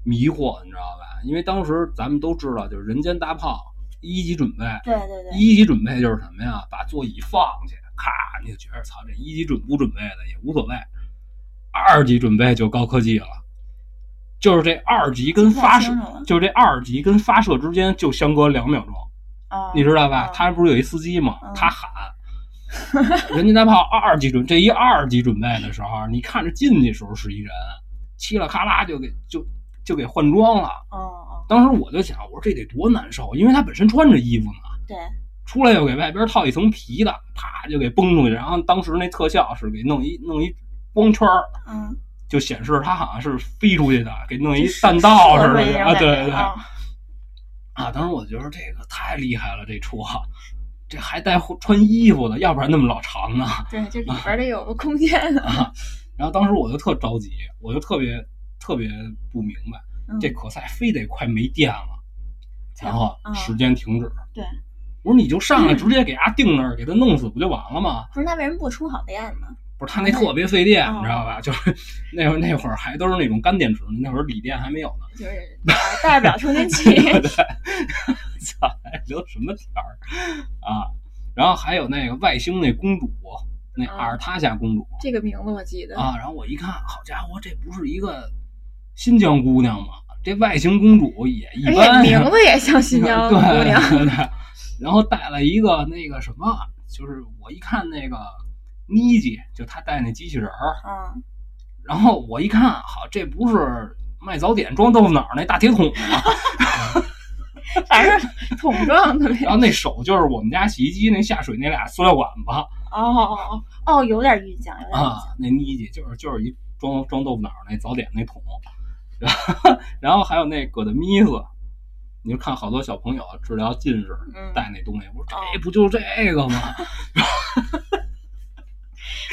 迷惑，你知道吧？因为当时咱们都知道，就是人间大炮一级准备，对对对，一级准备就是什么呀？把座椅放去，咔，你就觉得操，这一级准不准备的也无所谓。二级准备就高科技了，就是这二级跟发射就是这二级跟发射之间就相隔两秒钟，哦，你知道吧？哦他不是有一司机吗嗯？他喊。人家大炮二级准，这一二级准备的时候，你看着进去时候是一人，嘁啦咔啦就给就就给换装了。哦哦，当时我就想，我说这得多难受，因为他本身穿着衣服呢，对，出来又给外边套一层皮的，啪就给崩出去。然后当时那特效是给弄一弄一光圈儿，嗯，就显示他好像是飞出去的，给弄一弹道似的啊，对对啊啊！当时我觉得这个太厉害了，这车这还带穿衣服的，要不然那么老长呢。对，这里边得有个空间的，啊，然后当时我就特着急，我就特别特别不明白，嗯这可赛非得快没电了，然后啊时间停止。对，我说你就上来直接给它定那儿，给他弄死不就完了吗？不是那为什么不充好电呢？不是他那特别费电，哦你知道吧？就是那会儿那会儿还都是那种干电池，那会儿锂电还没有呢。就是啊带不了充电器，对，操，还聊什么天儿啊？然后还有那个外星那公主，那啊阿尔塔夏公主这个名字我记得啊。然后我一看，好家伙，这不是一个新疆姑娘嘛？这外形公主也一般 名字也像新疆 姑对娘，对对，然后带了一个那个什么，就是我一看那个妮姐，就她带那机器人儿，嗯，然后我一看，好，这不是卖早点装豆腐脑儿那大铁桶吗？反正桶状的呗。然后那手就是我们家洗衣机那下水那俩塑料管子哦哦哦哦，有点印象，有点印啊象。，那妮姐就是就是一装装豆腐脑儿那早点那桶，然 后然后还有那葛的咪子，你就看好多小朋友治疗近视嗯，带那东西，我说哦这不就这个吗？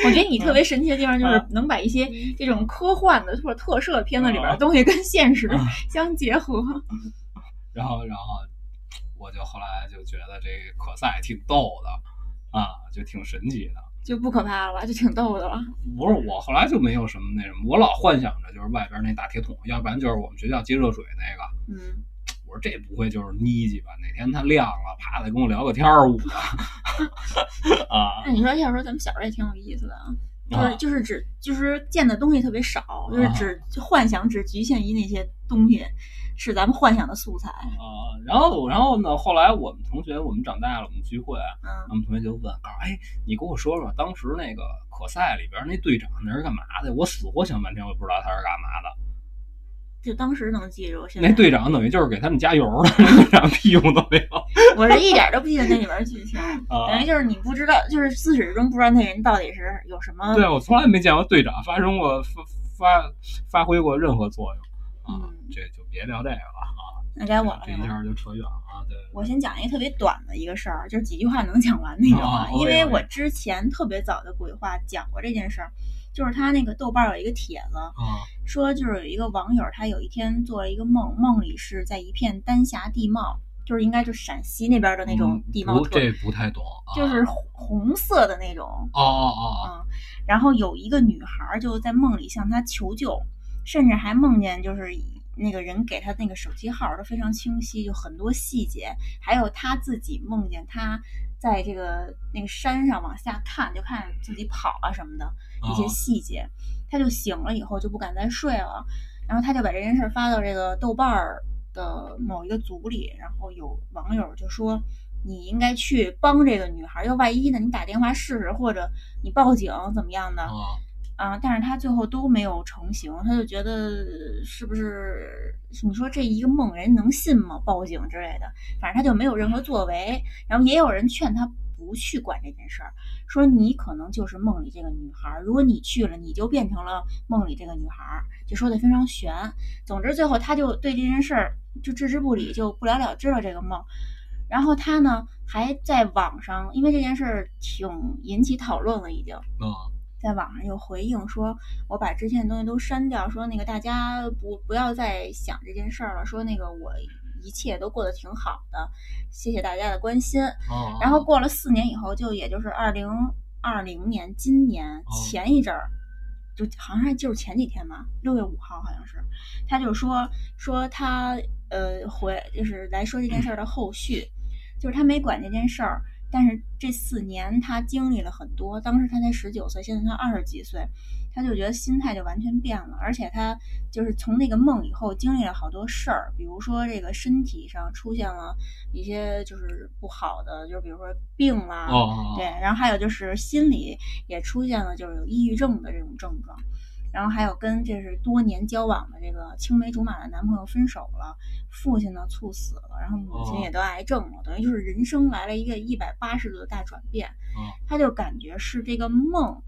我觉得你特别神奇的地方就是啊能把一些这种科幻的或者特摄片子里边啊的东西跟现实啊相结合。然后然后我就后来就觉得这个可赛挺逗的啊，就挺神奇的。就不可怕了吧，就挺逗的了。不是我后来就没有什么那什么，我老幻想着就是外边那大铁桶，要不然就是我们学校接热水那个。嗯，我说这不会就是妮基吧？哪天它亮了，啪再跟我聊个天儿舞的 啊那你说要说咱们小时候也挺有意思的啊。就是啊就是只就是见的东西特别少，就是啊只就幻想只局限于那些东西，是咱们幻想的素材。啊，然后然后呢，后来我们同学我们长大了，我们聚会，嗯我们同学就问，告诉哎，你给我说说当时那个可赛里边那队长那是干嘛的？我死活想半天，我也不知道他是干嘛的。就当时能记住，现在那队长等于就是给他们加油的，那 队长屁用都没有 我是一点都不记得那里边剧情，啊等。于就是你不知道，就是自始至终不知道那人到底是有什么。对，我从来没见过队长发生过发发发挥过任何作用啊嗯，这就别聊这个了啊，那该我了？这一下就扯远了啊。对，我先讲一个特别短的一个事儿，就是几句话能讲完那种啊 因为我之前特别早的鬼话讲过这件事儿，就是他那个豆瓣儿有一个帖子，啊说就是有一个网友，他有一天做了一个梦，梦里是在一片丹霞地貌，就是应该就是陕西那边的那种嗯地貌这不太懂啊。就是红红色的那种，哦哦哦嗯，然后有一个女孩儿就在梦里向他求救，甚至还梦见就是那个人给他那个手机号都非常清晰，就很多细节，还有他自己梦见他在这个那个山上往下看，就看自己跑啊什么的一些啊细节，他就醒了以后就不敢再睡了，然后他就把这件事儿发到这个豆瓣儿的某一个组里，然后有网友就说。你应该去帮这个女孩儿，要万一呢？你打电话试试，或者你报警怎么样的？啊，但是他最后都没有成型，他就觉得是不是你说这一个梦人能信吗？报警之类的，反正他就没有任何作为。然后也有人劝他不去管这件事儿，说你可能就是梦里这个女孩儿，如果你去了，你就变成了梦里这个女孩儿，就说的非常悬。总之最后他就对这件事儿就置之不理，就不了了之了这个梦。然后他呢还在网上，因为这件事儿挺引起讨论了，已经。啊在网上又回应说，我把之前的东西都删掉，说那个大家不不要再想这件事儿了，说那个我一切都过得挺好的，谢谢大家的关心。啊！然后过了四年以后，就也就是二零二零年今年前一阵儿，就好像是就是前几天吧，六月五号好像是，他就说说他呃回就是来说这件事儿的后续，就是他没管这件事儿，但是这四年他经历了很多，当时他才十九岁，现在他二十几岁，他就觉得心态就完全变了，而且他就是从那个梦以后经历了好多事儿，比如说这个身体上出现了一些就是不好的，就是比如说病啦，对，然后还有就是心理也出现了就是有抑郁症的这种症状，然后还有跟这是多年交往的这个青梅竹马的男朋友分手了，父亲呢猝死了，然后母亲哦也得癌症了，等于就是人生来了一个一百八十度的大转变，哦他就感觉是这个梦。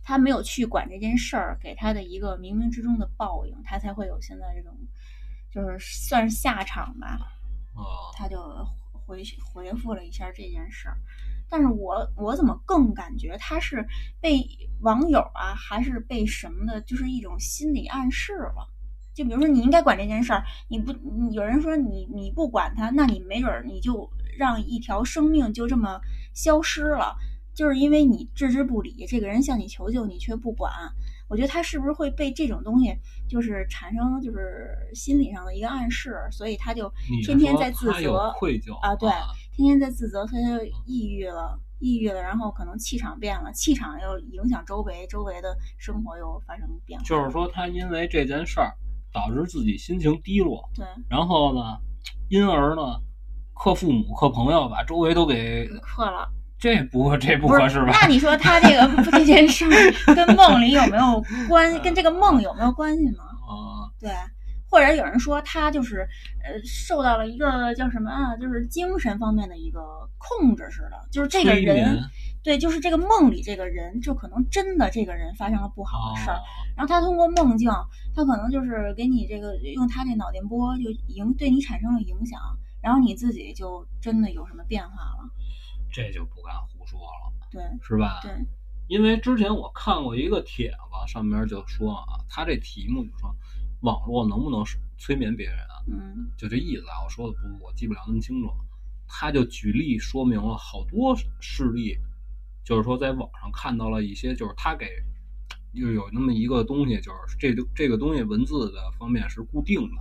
他没有去管这件事儿，给他的一个冥冥之中的报应，他才会有现在这种，就是算是下场吧。哦他就回回复了一下这件事儿，但是我我怎么更感觉他是被网友啊，还是被什么的，就是一种心理暗示了。就比如说你应该管这件事儿，你不，你有人说你你不管他，那你没准儿你就让一条生命就这么消失了，就是因为你置之不理，这个人向你求救，你却不管。我觉得他是不是会被这种东西，就是产生就是心理上的一个暗示，所以他就天天在自责愧疚啊对天天在自责，他就抑郁了，抑郁了，然后可能气场变了，气场又影响周围，周围的生活又发生变化。就是说他因为这件事儿导致自己心情低落，对，然后呢，因而呢，克父母、克朋友，把周围都给克了，这不这不不合适吧？那你说他这个这件事儿 跟梦里有没有关？跟这个梦有没有关系呢？啊对，或者有人说他就是呃受到了一个叫什么啊，就是精神方面的一个控制似的，就是这个人，对，就是这个梦里这个人，就可能真的这个人发生了不好的事儿，哦然后他通过梦境，他可能就是给你这个用他这脑电波就影对你产生了影响，然后你自己就真的有什么变化了，这就不敢胡说了，对是吧？对，因为之前我看过一个帖子，上面就说啊，他这题目就说网络能不能催眠别人啊？嗯就这意思啊，我说的不，我记不了那么清楚。他就举例说明了好多事例，就是说在网上看到了一些，就是他给就有那么一个东西，就是这个这个东西文字的方面是固定的，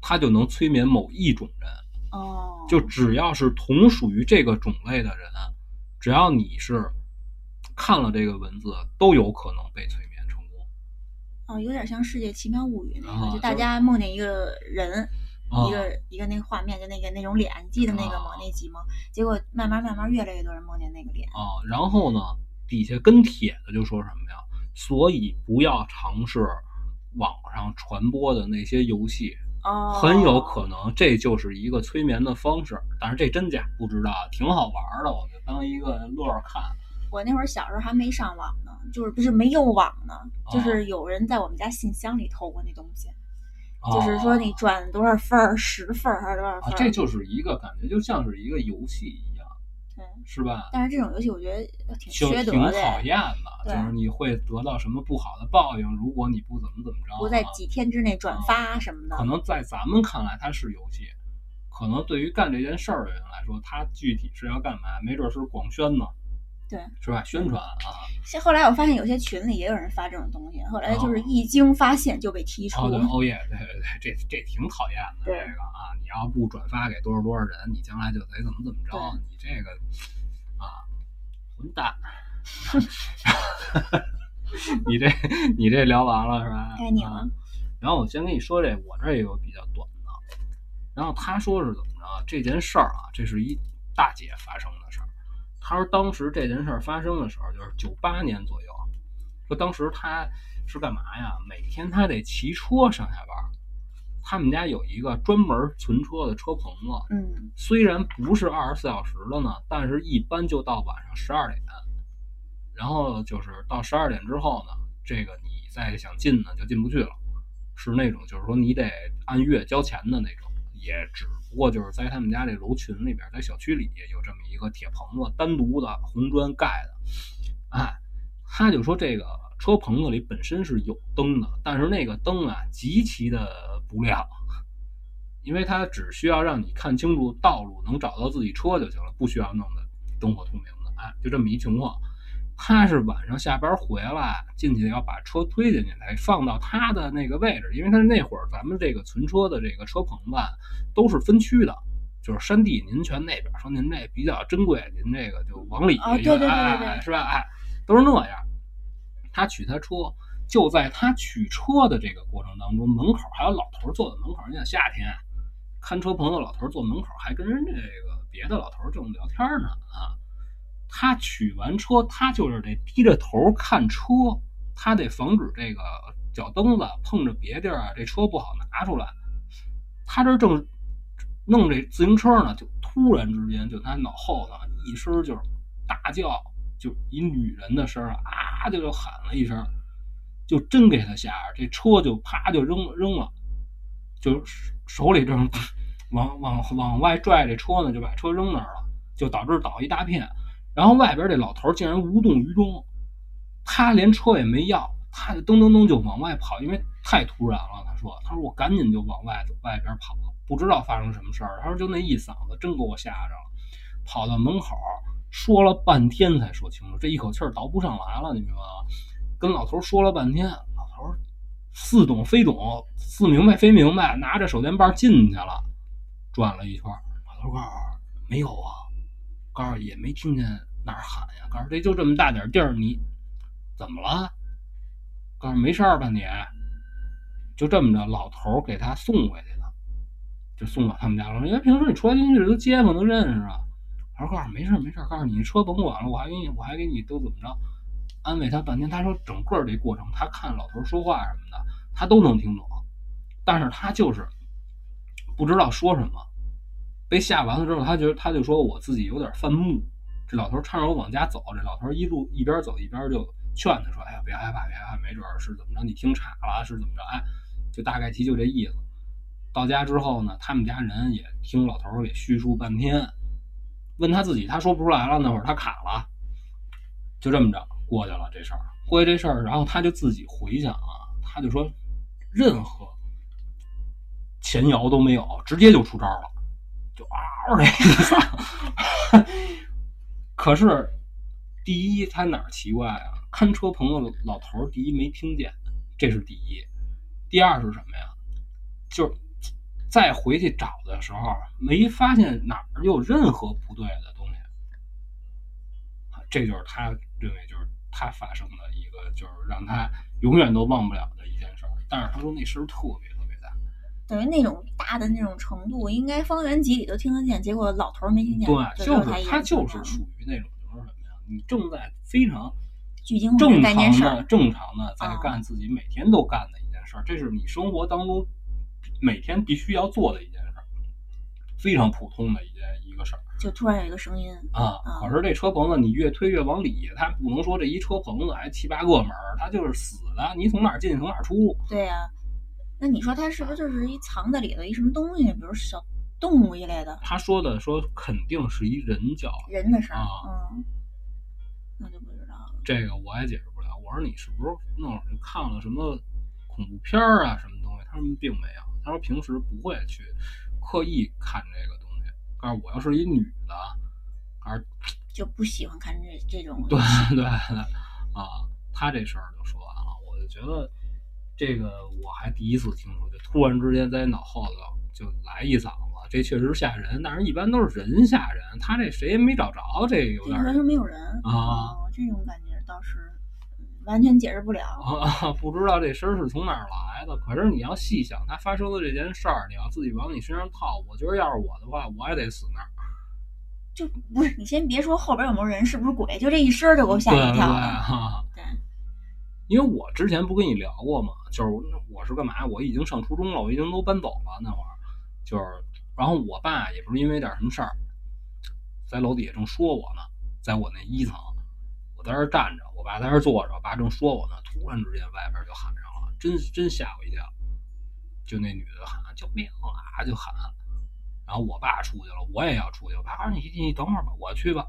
它就能催眠某一种人。哦，就只要是同属于这个种类的人，只要你是看了这个文字都有可能被催。哦，有点像《世界奇妙物语》那个，啊就大家梦见一个人，啊一个一个那个画面，就那个那种脸，你记得那个吗？啊那集吗？结果慢慢慢慢，越来越多人梦见那个脸。啊，然后呢，底下跟帖的就说什么呀？所以不要尝试网上传播的那些游戏，哦，很有可能这就是一个催眠的方式。但是这真假不知道，挺好玩的，我就当一个乐儿看。我那会儿小时候还没上网呢，就是不是没有网呢，哦就是有人在我们家信箱里偷过那东西，啊就是说你转多少份儿，十份儿还是多少啊份，儿？这就是一个感觉，就像是一个游戏一样，对。是吧？但是这种游戏我觉得挺缺德挺的，讨厌的，就是你会得到什么不好的报应，如果你不怎么怎么着啊，不在几天之内转发什么的。可能在咱们看来它是游戏，可能对于干这件事儿的人来说，他具体是要干嘛？没准是广宣呢，对，是吧？宣传啊，现后来我发现有些群里也有人发这种东西，后来就是哦一经发现就被踢出。哦对，哦耶，对对对，这这挺讨厌的，这个啊，你要不转发给多少多少人，你将来就得怎么怎么着，你这个啊，混蛋。你这你这聊完了是吧？该你了啊然后我先跟你说这，我这儿也有比较短的。然后他说是怎么着？这件事儿啊，这是一大姐发生的事儿。他说当时这件事儿发生的时候，就是九八年左右。说当时他是干嘛呀？每天他得骑车上下班。他们家有一个专门存车的车棚子，嗯，虽然不是二十四小时的呢，但是一般就到晚上十二点。然后就是到十二点之后呢，这个你再想进呢就进不去了，是那种就是说你得按月交钱的那种。也只不过就是在他们家这楼群里边，在小区里有这么一个铁棚子，单独的红砖盖的。哎，他就说这个车棚子里本身是有灯的，但是那个灯啊极其的不亮，因为它只需要让你看清楚道路，能找到自己车就行了，不需要弄得灯火通明的。哎，就这么一情况。他是晚上下班回来进去要把车推进去，才放到他的那个位置，因为他那会儿咱们这个存车的这个车棚子啊都是分区的，就是山地您全那边说您这比较珍贵，您这个就往里哦对对对对哎对哎是吧？哎，都是那样。他取他车，就在他取车的这个过程当中，门口还有老头坐在门口。你想夏天看车棚的老头坐门口，还跟人这个别的老头正聊天呢啊。他取完车，他就是得低着头看车，他得防止这个脚蹬子碰着别地儿啊，这车不好拿出来。他这正弄这自行车呢，就突然之间，就他脑后头一声就是大叫，就一女人的声啊，就就喊了一声，就真给他吓着，这车就啪就扔扔了，就手里正往往往外拽这车呢，就把车扔那儿了，就导致倒一大片。然后外边这老头竟然无动于衷，他连车也没要，他就噔噔噔就往外跑，因为太突然了。他说：“他说我赶紧就往外外边跑，不知道发生什么事儿。他说就那一嗓子真给我吓着了，跑到门口说了半天才说清楚，这一口气儿倒不上来了，你明白吗？跟老头说了半天，老头似懂非懂，似明白非明白，拿着手电棒进去了，转了一圈，老头告诉没有啊。”告诉也没听见哪儿喊呀，告诉这就这么大点地儿，你怎么了？告诉没事儿吧你？就这么着，老头给他送回去了，就送到他们家了。因为平时你出来进去都街坊都认识啊。他说告诉没事没事，告诉你车甭管了，我还给你我还给你都怎么着，安慰他半天。他说整个这过程，他看老头说话什么的，他都能听懂，但是他就是不知道说什么。被吓完了之后，他觉他就说我自己有点犯木。这老头搀着我往家走，这老头一路一边走一边就劝他说：“哎呀，别害怕，别害怕，没准是怎么着，你听岔了是怎么着？哎，就大概其就这意思。”到家之后呢，他们家人也听老头儿给叙述半天，问他自己，他说不出来了，那会儿他卡了，就这么着过去了这事儿。过去这事儿，然后他就自己回想啊，他就说，任何前摇都没有，直接就出招了。就嗷的一嗓，可是第一他哪儿奇怪啊？看车棚的老头儿第一没听见，这是第一。第二是什么呀？就是再回去找的时候，没发现哪儿有任何不对的东西。这就是他认为就是他发生的一个，就是让他永远都忘不了的一件事儿。但是他说那声儿特别，等于那种大的那种程度，应该方圆几里都听得见，结果老头儿没听见。对，就就是他他就是属于那种就是什么呀？你正在非常聚精会正常的、正常的在啊干自己每天都干的一件事儿，这是你生活当中每天必须要做的一件事儿，非常普通的一件一个事儿就突然有一个声音，啊啊。可是这车棚子你越推越往里，它不能说这一车棚子还七八个门儿，它就是死的，你从哪儿进从哪儿出。对呀、那你说他是不是就是一藏在里头一什么东西，比如小动物一类的他说的说肯定是一人叫，人的事儿？啊嗯，那就不知道了。这个我也解释不了。我说你是不是那会儿就看了什么恐怖片儿啊什么东西？他说并没有，他说平时不会去刻意看这个东西。但是我要是一女的，还是就不喜欢看这这种对对对啊，他这事儿就说完了，我就觉得这个我还第一次听说，就突然之间在脑后头就来一嗓子，这确实吓人。但是一般都是人吓人，他这谁也没找着，这个有点儿全没有人啊哦这种感觉倒是嗯完全解释不了。啊，不知道这声儿是从哪儿来的。可是你要细想，他发生的这件事儿，你要自己往你身上套，我觉得要是我的话，我也得死那儿。就不是你先别说后边有没有人，是不是鬼，就这一声儿就给我吓对对一跳了。哈。对，因为我之前不跟你聊过嘛，就是我是干嘛？我已经上初中了，我已经都搬走了那会儿，就是，然后我爸也不是因为点什么事儿，在楼底下正说我呢，在我那一层，我在这站着，我爸在这坐着，我爸正说我呢，突然之间外边就喊上了，真真吓我一跳，就那女的喊救命啊，就喊，然后我爸出去了，我也要出去，我爸说你你等会儿吧，我去吧，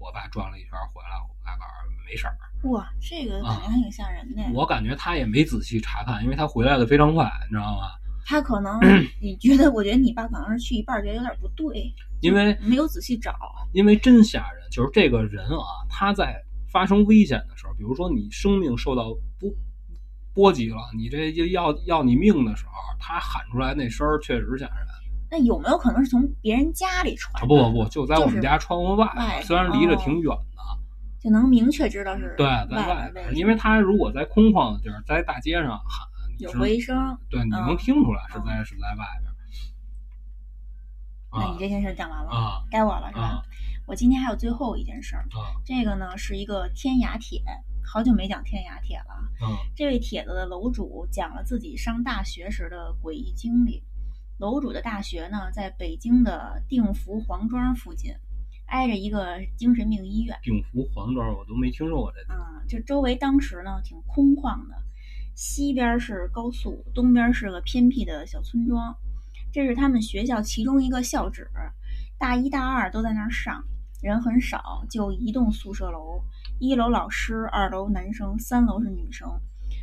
我爸转了一圈回来，我爸告诉我没事儿。哇，这个感觉还挺吓人的。我感觉他也没仔细查看，因为他回来的非常快，你知道吗？他可能 你觉得，我觉得你爸可能是去一半儿觉得有点不对，因为没有仔细找。因为真吓人，就是这个人啊，他在发生危险的时候，比如说你生命受到波波及了，你这就要要你命的时候，他喊出来那声儿确实吓人。那有没有可能是从别人家里传？不不不，就在我们家窗户外虽然离着哦挺远的，就能明确知道是对，在外外边，因为他如果在空旷的地儿，在大街上喊，有回声。对，你能嗯听出来是嗯在是在外边。啊那你这件事讲完了，啊该我了是吧？啊我今天还有最后一件事儿，啊这个呢是一个天涯帖，好久没讲天涯帖了。嗯这位帖子的楼主讲了自己上大学时的诡异经历。楼主的大学呢，在北京的定福黄庄附近，挨着一个精神病医院。定福黄庄我都没听说过这地儿。嗯，就周围当时呢挺空旷的，西边是高速，东边是个偏僻的小村庄。这是他们学校其中一个校址，大一大二都在那儿上，人很少，就一栋宿舍楼，一楼老师，二楼男生，三楼是女生。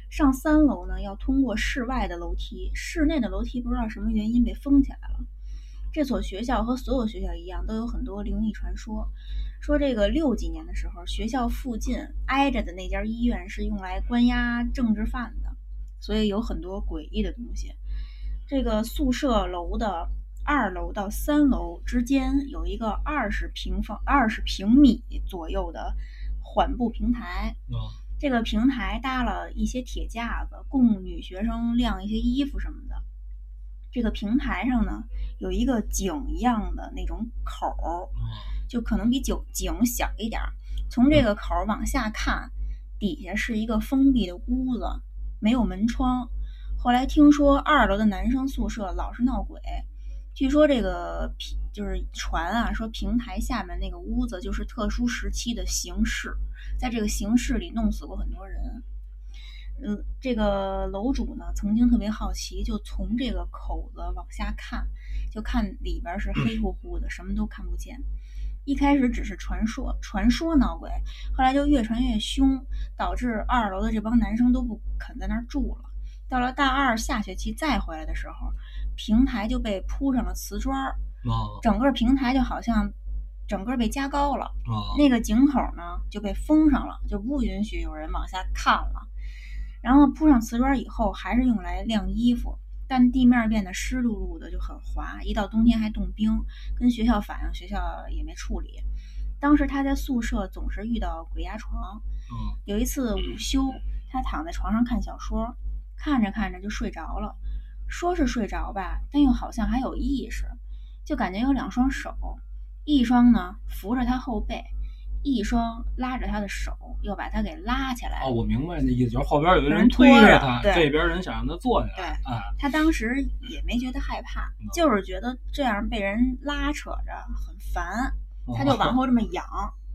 上三楼呢要通过室外的楼梯，室内的楼梯不知道什么原因被封起来了。这所学校和所有学校一样，都有很多灵异传说。说这个六几年的时候，学校附近挨着的那家医院是用来关押政治犯的，所以有很多诡异的东西。这个宿舍楼的二楼到三楼之间有一个二十平方、二十平米左右的缓步平台，这个平台搭了一些铁架子，供女学生晾一些衣服什么的。这个平台上呢，有一个井一样的那种口儿，嗯就可能比井井小一点儿。从这个口儿往下看，底下是一个封闭的屋子，没有门窗。后来听说二楼的男生宿舍老是闹鬼，据说这个平就是传啊，说平台下面那个屋子就是特殊时期的形式，在这个形式里弄死过很多人。嗯，这个楼主呢曾经特别好奇，就从这个口子往下看，就看里边是黑乎乎的，什么都看不见。一开始只是传说，传说闹鬼，后来就越传越凶，导致二楼的这帮男生都不肯在那儿住了。到了大二下学期再回来的时候，平台就被铺上了瓷砖儿，啊整个平台就好像整个被加高了。啊那个井口呢就被封上了，就不允许有人往下看了。然后铺上瓷砖以后，还是用来晾衣服，但地面变得湿漉漉的，就很滑。一到冬天还冻冰，跟学校反映，学校也没处理。当时他在宿舍总是遇到鬼压床。嗯有一次午休，他躺在床上看小说，看着看着就睡着了。说是睡着吧，但又好像还有意识，就感觉有两双手，一双呢扶着他后背，一双拉着他的手，又把他给拉起来。哦，我明白那意思，就是后边有一个人人推拖着着他，对这边人想让他坐下来，哎，他当时也没觉得害怕，嗯就是觉得这样被人拉扯着很烦，哦他就往后这么仰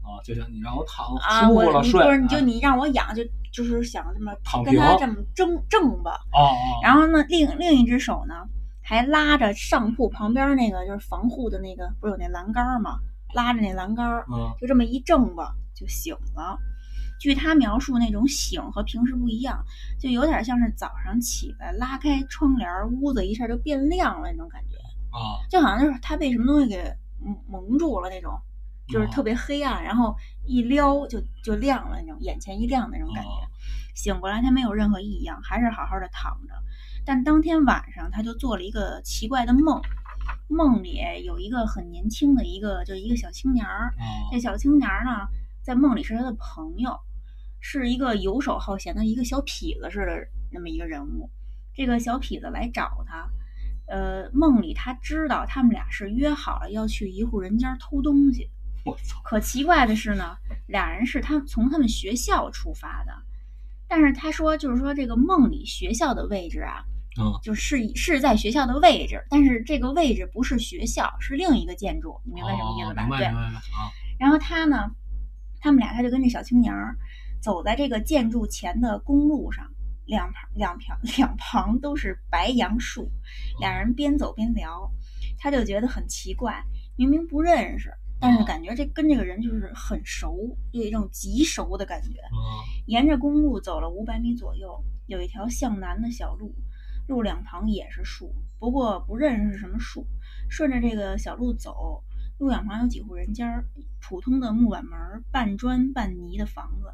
啊，就像你让我躺啊，舒服了睡，我你不是你就哎你让我养，就就是想这么跟他这么正正吧。哦哦，然后呢，另另一只手呢还拉着上铺旁边那个就是防护的那个，不是有那栏杆吗？拉着那栏杆，嗯就这么一挣吧，就醒了。据他描述，那种醒和平时不一样，就有点像是早上起来拉开窗帘，屋子一下就变亮了那种感觉，啊，就好像就是他被什么东西给蒙蒙住了那种，就是特别黑暗，然后一撩就就亮了那种，眼前一亮那种感觉。哦醒过来，他没有任何异样，还是好好的躺着。但当天晚上，他就做了一个奇怪的梦，梦里有一个很年轻的一个，就一个小青年儿。哦这小青年儿呢，在梦里是他的朋友，是一个游手好闲的一个小痞子似的那么一个人物。这个小痞子来找他，呃，梦里他知道他们俩是约好了要去一户人家偷东西。我操，可奇怪的是呢，俩人是他从他们学校出发的，但是他说就是说这个梦里学校的位置啊，嗯就是是在学校的位置，但是这个位置不是学校，是另一个建筑，你明白什么意思吧？明白明。白啊，然后他呢，他们俩他就跟这小青年儿走在这个建筑前的公路上，两旁两旁两旁都是白杨树，俩人边走边聊，他就觉得很奇怪，明明不认识，但是感觉这跟这个人就是很熟，有一种极熟的感觉。嗯沿着公路走了五百米左右，有一条向南的小路，路两旁也是树，不过不认识是什么树。顺着这个小路走，路两旁有几户人家儿，普通的木板门儿，半砖半泥的房子。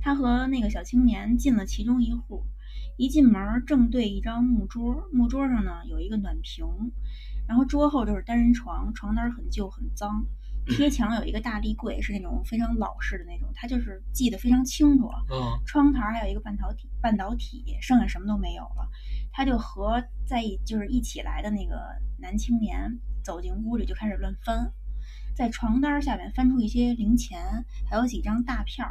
他和那个小青年进了其中一户，一进门儿正对一张木桌，木桌上呢有一个暖瓶，然后桌后就是单人床，床单儿很旧很脏。贴墙有一个大立柜，是那种非常老式的那种，他就是记得非常清楚。嗯窗台还有一个半导体，半导体，剩下什么都没有了。他就和在一就是一起来的那个男青年走进屋里，就开始乱翻，在床单下面翻出一些零钱，还有几张大票。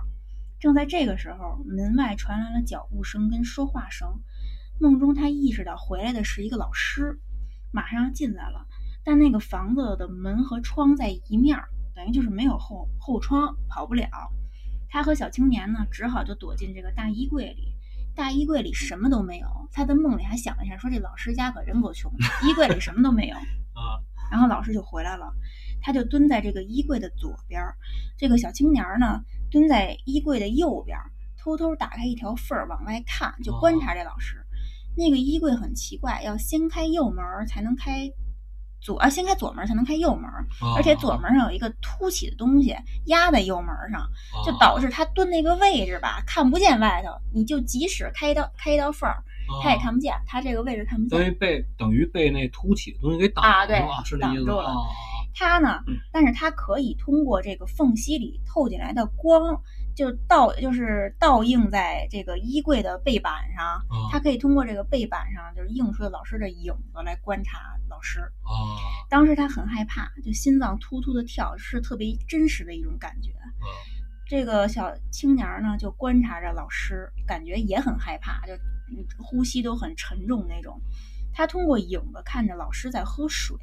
正在这个时候，门外传来了脚步声跟说话声。梦中他意识到回来的是一个老师，马上要进来了，但那个房子的门和窗在一面儿，等于就是没有后后窗，跑不了。他和小青年呢，只好就躲进这个大衣柜里。大衣柜里什么都没有。他在梦里还想了一下，说这老师家可真够穷的，衣柜里什么都没有。啊然后老师就回来了，他就蹲在这个衣柜的左边儿，这个小青年儿呢蹲在衣柜的右边，偷偷打开一条缝儿往外看，就观察这老师。那个衣柜很奇怪，要先开右门儿才能开左啊，先开左门儿才能开右门而且左门上有一个凸起的东西压在右门上，啊就导致他蹲那个位置吧，看不见外头。你就即使开一道开一道缝儿，他也看不见，他这个位置看不见。等于被等于被那凸起的东西给挡啊对住了，是这意思挡住了啊他呢，但是它可以通过这个缝隙里透进来的光，就倒就是倒映在这个衣柜的背板上。啊他可以通过这个背板上，就是映出老师的影子来观察老师。啊当时他很害怕，就心脏突突的跳，是特别真实的一种感觉。这个小青年儿呢，就观察着老师，感觉也很害怕，就嗯呼吸都很沉重那种。他通过影子看着老师在喝水，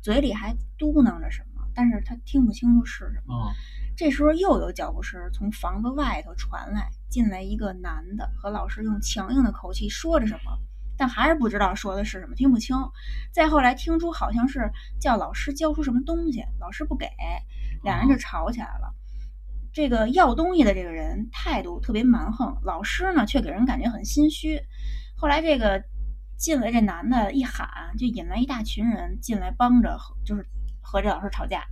嘴里还嘟囔着什么，但是他听不清楚是什么。啊这时候又有脚步声从房子外头传来，进来一个男的，和老师用强硬的口气说着什么，但还是不知道说的是什么，听不清。再后来听出好像是叫老师交出什么东西，老师不给，俩人就吵起来了。这个要东西的这个人态度特别蛮横，老师呢却给人感觉很心虚。后来这个进来这男的一喊，就引来一大群人进来帮着和，就是和这老师吵架。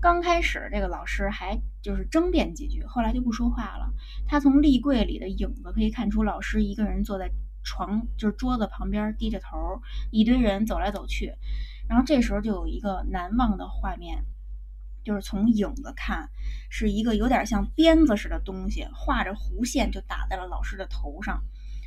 刚开始这个老师还就是争辩几句，后来就不说话了。他从立柜里的影子可以看出，老师一个人坐在床就是桌子旁边低着头，一堆人走来走去。然后这时候就有一个难忘的画面，就是从影子看，是一个有点像鞭子似的东西，画着弧线就打在了老师的头上。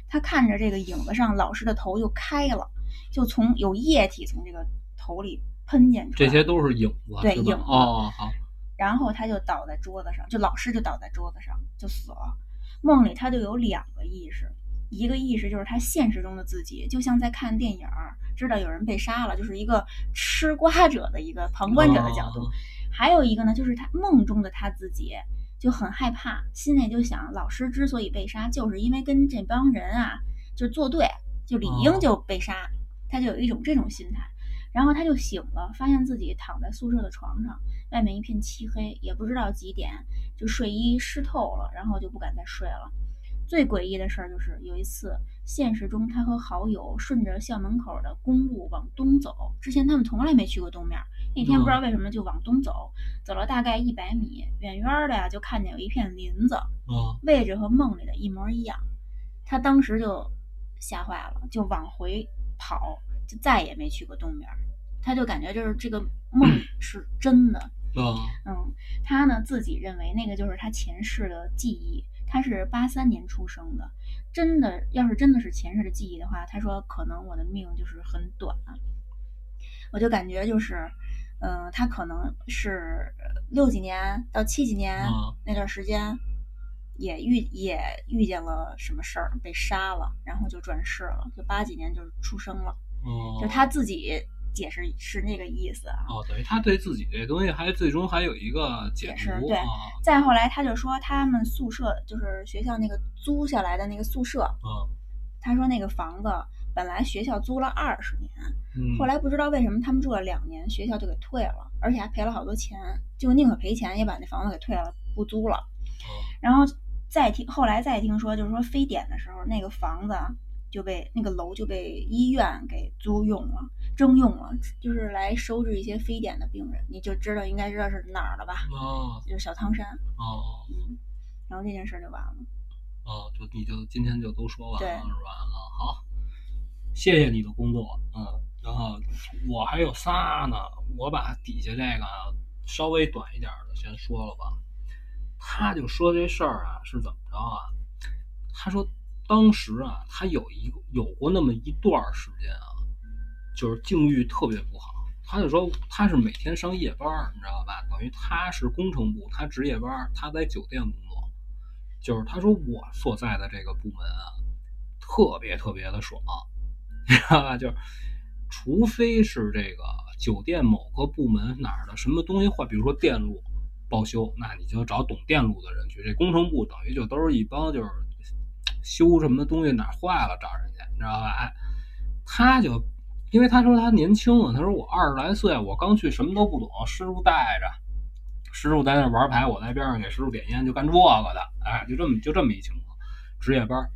他看着这个影子上，老师的头就开了，就从有液体从这个头里喷溅出来。这些都是影子，对影子。哦，好，然后他就倒在桌子上，就老师就倒在桌子上就死了。梦里他就有两个意识，一个意识就是他现实中的自己，就像在看电影儿，知道有人被杀了，就是一个吃瓜者的一个旁观者的角度；哦。还有一个呢，就是他梦中的他自己就很害怕，心里就想，老师之所以被杀，就是因为跟这帮人啊就作对，就理应哦。就被杀，他就有一种这种心态。然后他就醒了，发现自己躺在宿舍的床上，外面一片漆黑，也不知道几点，就睡衣湿透了，然后就不敢再睡了。最诡异的事儿就是有一次，现实中他和好友顺着校门口的公路往东走，之前他们从来没去过东面，那天不知道为什么就往东走，走了大概一百米，远远的呀就看见有一片林子，啊位置和梦里的一模一样。他当时就吓坏了，就往回跑，就再也没去过东边儿。他就感觉就是这个梦 是真的，啊嗯，他呢自己认为那个就是他前世的记忆。他是八三年出生的，真的要是真的是前世的记忆的话，他说可能我的命就是很短。我就感觉就是，嗯、他可能是呃六几年到七几年啊那段时间，也遇也遇见了什么事儿，被杀了，然后就转世了，就八几年就出生了，哦，就他自己解释是那个意思啊。哦，等于他对自己这东西还最终还有一个解解释对啊再后来，他就说他们宿舍就是学校那个租下来的那个宿舍，嗯他说那个房子本来学校租了二十年，嗯，后来不知道为什么他们住了两年，学校就给退了，而且还赔了好多钱，就宁可赔钱也把那房子给退了，不租了。哦然后再听后来再听说，就是说非典的时候，那个房子就被那个楼就被医院给租用了、征用了，就是来收治一些非典的病人，你就知道应该知道是哪儿了吧？哦就是小汤山，哦嗯，然后这件事就完了。哦，就你就今天就都说完了是吧？啊，好，谢谢你的工作，嗯，然后我还有仨呢，我把底下这个稍微短一点的先说了吧。他就说这事儿啊是怎么着啊？他说当时啊，他有一个有过那么一段时间啊，就是境遇特别不好。他就说他是每天上夜班，你知道吧？等于他是工程部，他值夜班，他在酒店工作。就是他说我所在的这个部门啊，特别特别的爽，你知道吧？就是除非是这个酒店某个部门哪儿的什么东西坏，比如说电路报修，那你就找懂电路的人去。这工程部等于就都是一帮就是修什么东西哪坏了找人家，你知道吧？哎，他就因为他说他年轻啊，他说我二十来岁，我刚去什么都不懂，师傅带着。师傅在那玩牌，我在边上给师傅点烟，就干这个的，哎，就这么就这么一情况，值夜班。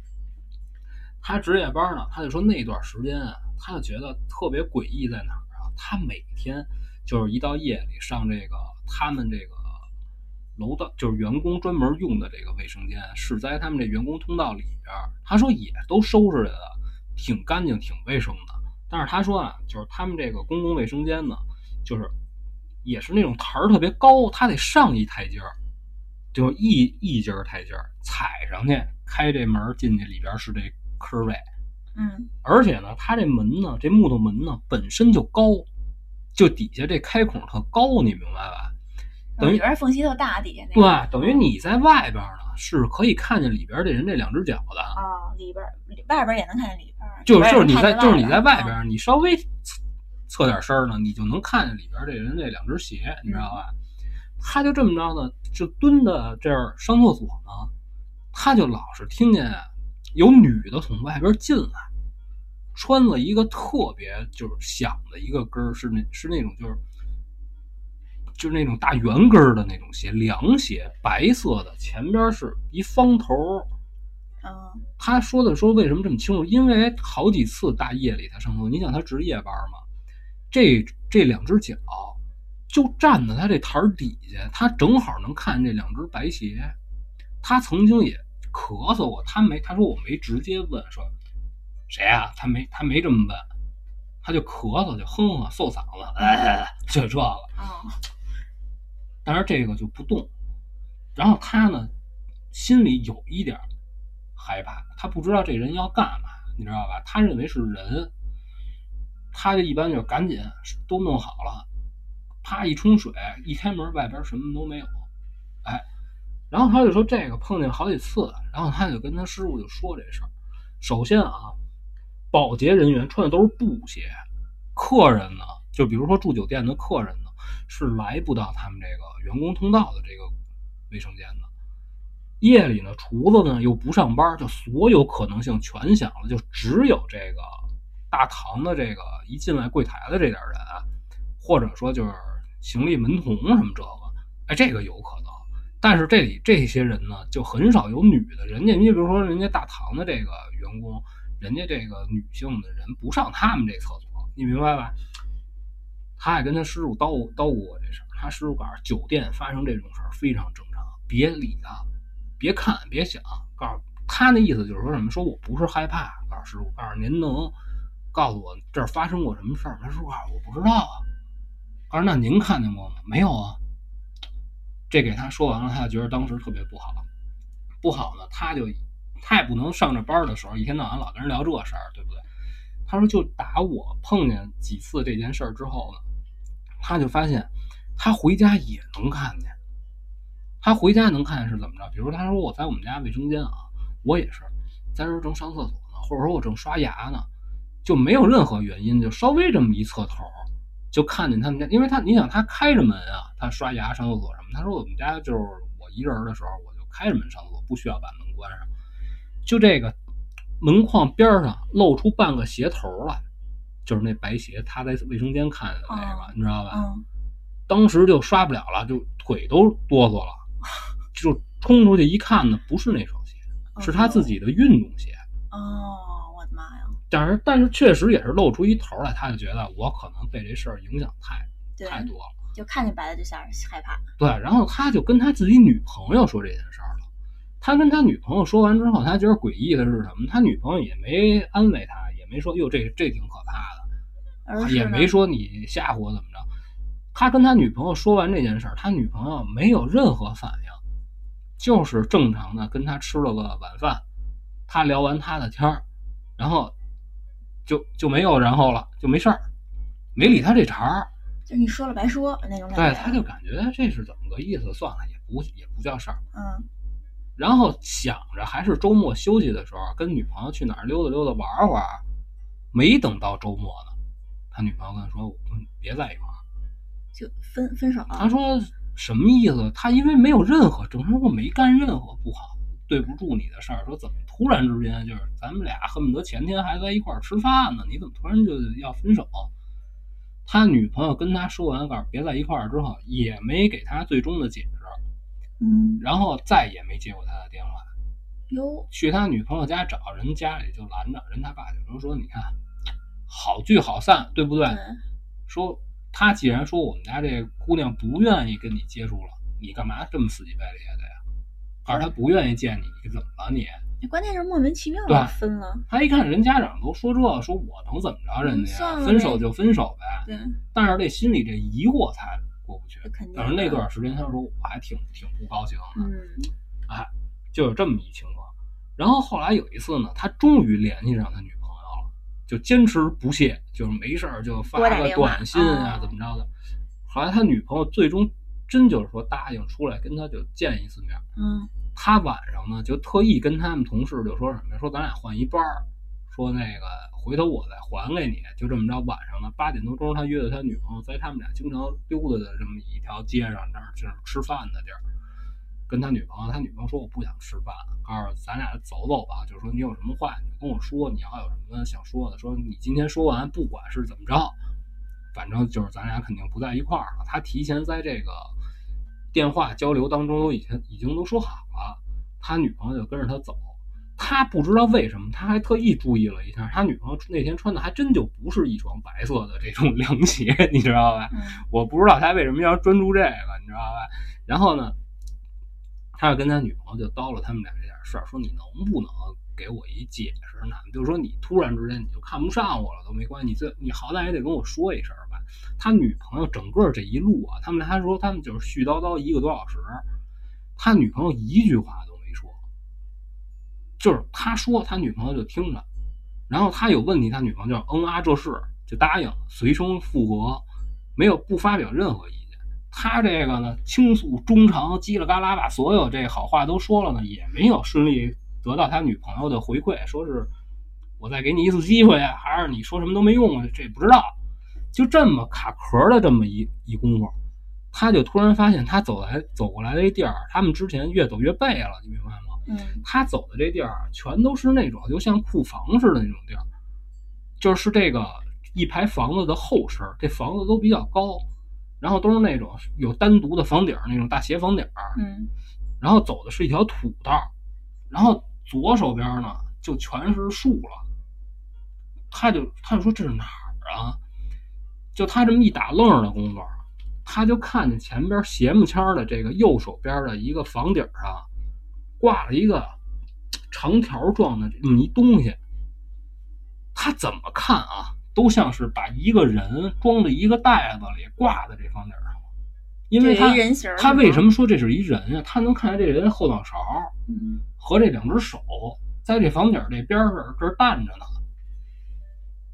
他值夜班呢，他就说那段时间啊，他就觉得特别诡异在哪儿啊？他每天就是一到夜里上这个他们这个楼道，就是员工专门用的这个卫生间，是在他们这员工通道里边。他说也都收拾的挺干净、挺卫生的。但是他说啊，就是他们这个公共卫生间呢，就是也是那种台儿特别高，他得上一台阶儿，就一一阶儿台阶儿踩上去，开这门儿进去，里边是这坑位。嗯而且呢，它这门呢，这木头门呢本身就高，就底下这开孔特高，你明白吧？等于里边缝隙特大，底下那个对，等于你在外边呢是可以看见里边这人这两只脚的，啊，里边外边也能看见里边，就是就是你在就是你在外啊边，你稍微侧侧点身呢，你就能看见里边这人这两只鞋，你知道吧？他就这么着呢，就蹲在这儿上厕所呢，他就老是听见有女的从外边进来，穿了一个特别就是响的一个跟儿，是那是那种就是就是那种大圆跟儿的那种鞋，凉鞋，白色的，前边是一方头。嗯他说的说为什么这么清楚？因为好几次大夜里他上厕所，你想他值夜班嘛，这这两只脚就站在他这台儿底下，他正好能看见这两只白鞋。他曾经也咳嗽过，他没他说我没直接问说谁啊，他没他没这么问，他就咳嗽就哼哼嗽嗓子，哎，就这个。啊但是这个就不动。然后他呢，心里有一点害怕，他不知道这人要干嘛，你知道吧？他认为是人，他就一般就赶紧都弄好了，啪一冲水，一开门外边什么都没有，哎，然后他就说这个碰见好几次，然后他就跟他师傅就说这事儿。首先啊，保洁人员穿的都是布鞋，客人呢，就比如说住酒店的客人呢，是来不到他们这个员工通道的这个卫生间的。夜里呢，厨子呢又不上班，就所有可能性全想了，就只有这个大堂的这个一进来柜台的这点人，或者说就是行李门童什么这个，哎，这个有可能。但是这里这些人呢，就很少有女的。人家你比如说人家大堂的这个员工，人家这个女性的人不上他们这厕所，你明白吧？他也跟他师傅叨叨过这事儿，他师傅告诉酒店发生这种事儿非常正常，别理他。别看，别想，告诉他那意思就是说什么？说我不是害怕，告诉师傅，告诉您能告诉我这儿发生过什么事儿？师傅告诉我不知道啊。告诉那您看见过吗？没有啊。这给他说完了，他就觉得当时特别不好，不好呢，他就他也不能上着班的时候一天到晚老跟人聊这事儿，对不对？他说就打我碰见几次这件事儿之后呢，他就发现他回家也能看见。他回家能看见是怎么着？比如他说我在我们家卫生间啊，我也是在这正上厕所呢，或者说我正刷牙呢，就没有任何原因，就稍微这么一侧头，就看见他们家，因为他你想他开着门啊，他刷牙上厕所什么。他说我们家就是我一人的时候，我就开着门上厕所，不需要把门关上。就这个门框边上露出半个鞋头来，就是那白鞋，他在卫生间看见的那个，你知道吧？当时就刷不了了，就腿都哆嗦了。就冲出去一看呢，不是那双鞋，是他自己的运动鞋。哦，我的妈呀！但是，但是确实也是露出一头来，他就觉得我可能被这事儿影响太太多了，就看见白的就吓害怕。对，然后他就跟他自己女朋友说这件事儿了。他跟他女朋友说完之后，他觉得诡异的是什么？他女朋友也没安慰他，也没说哟这这挺可怕的，也没说你吓唬我怎么着。他跟他女朋友说完这件事儿，他女朋友没有任何反应。就是正常的跟他吃了个晚饭，他聊完他的天儿，然后就就没有然后了，就没事儿，没理他这茬儿。就你说了白说那种感觉。对，他就感觉这是怎么个意思？算了，也不也不叫事儿。嗯。然后想着还是周末休息的时候，跟女朋友去哪儿溜达溜达玩玩。没等到周末呢，他女朋友跟他说：“我别在一块儿。”就分分手。他说。什么意思？他因为没有任何证明，我没干任何不好、对不住你的事儿。说怎么突然之间就是咱们俩恨不得前天还在一块儿吃饭呢？你怎么突然就要分手？他女朋友跟他说完，告诉别在一块儿之后，也没给他最终的解释。嗯，然后再也没接过他的电话。哟，去他女朋友家找人，家里就拦着人，他爸就说说你看，好聚好散，对不对？说。他既然说我们家这姑娘不愿意跟你接触了，你干嘛这么死乞白赖的呀？还是他不愿意见你，你怎么了你？关键是莫名其妙的分了。他一看人家长都说这，说我能怎么着人家呀？分手就分手呗。对。但是这心里这疑惑他过不去。肯定。但是那段时间他说我还挺挺不高兴的。嗯。哎，就有这么一情况。然后后来有一次呢，他终于联系上他女。就坚持不懈，就是没事儿就发个短信啊，怎么着的。后来他女朋友最终真就是说答应出来跟他就见一次面。嗯，他晚上呢就特意跟他们同事就说什么？说咱俩换一班儿，说那个回头我再还给你。就这么着，晚上呢八点多钟，他约的他女朋友在他们俩经常溜达的这么一条街上，那儿就是吃饭的地儿。跟他女朋友，他女朋友说我不想吃饭，告诉咱俩走走吧。就是说你有什么话你跟我说，你要有什么想说的，说你今天说完，不管是怎么着，反正就是咱俩肯定不在一块儿了。他提前在这个电话交流当中都已经已经都说好了，他女朋友就跟着他走。他不知道为什么，他还特意注意了一下，他女朋友那天穿的还真就不是一双白色的这种 凉鞋，你知道吧？我不知道他为什么要专注这个，你知道吧？然后呢？他就跟他女朋友就叨了他们俩这点事儿，说你能不能给我一解释呢？就是说你突然之间你就看不上我了都没关系，你最你好歹也得跟我说一声吧。他女朋友整个这一路啊，他们他说他们就是絮叨叨一个多小时，他女朋友一句话都没说，就是他说他女朋友就听着，然后他有问题，他女朋友就嗯啊这是就答应，随声附和，没有不发表任何意见。他这个呢倾诉衷肠，叽里嘎啦把所有这好话都说了呢，也没有顺利得到他女朋友的回馈，说是我再给你一次机会，还是你说什么都没用啊？这不知道。就这么卡壳的这么一一功夫，他就突然发现他走来走过来的这地儿，他们之前越走越背了，你明白吗？嗯他走的这地儿全都是那种就像库房似的那种地儿，就是这个一排房子的后身，这房子都比较高，然后都是那种有单独的房顶儿那种大斜房顶儿，嗯然后走的是一条土道儿，然后左手边呢就全是树了。他就他就说这是哪儿啊？就他这么一打愣的功夫，他就看见前边斜木签儿的这个右手边的一个房顶上挂了一个长条状的这么一东西。他怎么看啊，都像是把一个人装在一个袋子里挂在这房顶上了，因为就他他为什么？说这是一人呀？他能看见这人后脑勺嗯和这两只手在这房顶这边儿这儿这儿站着呢。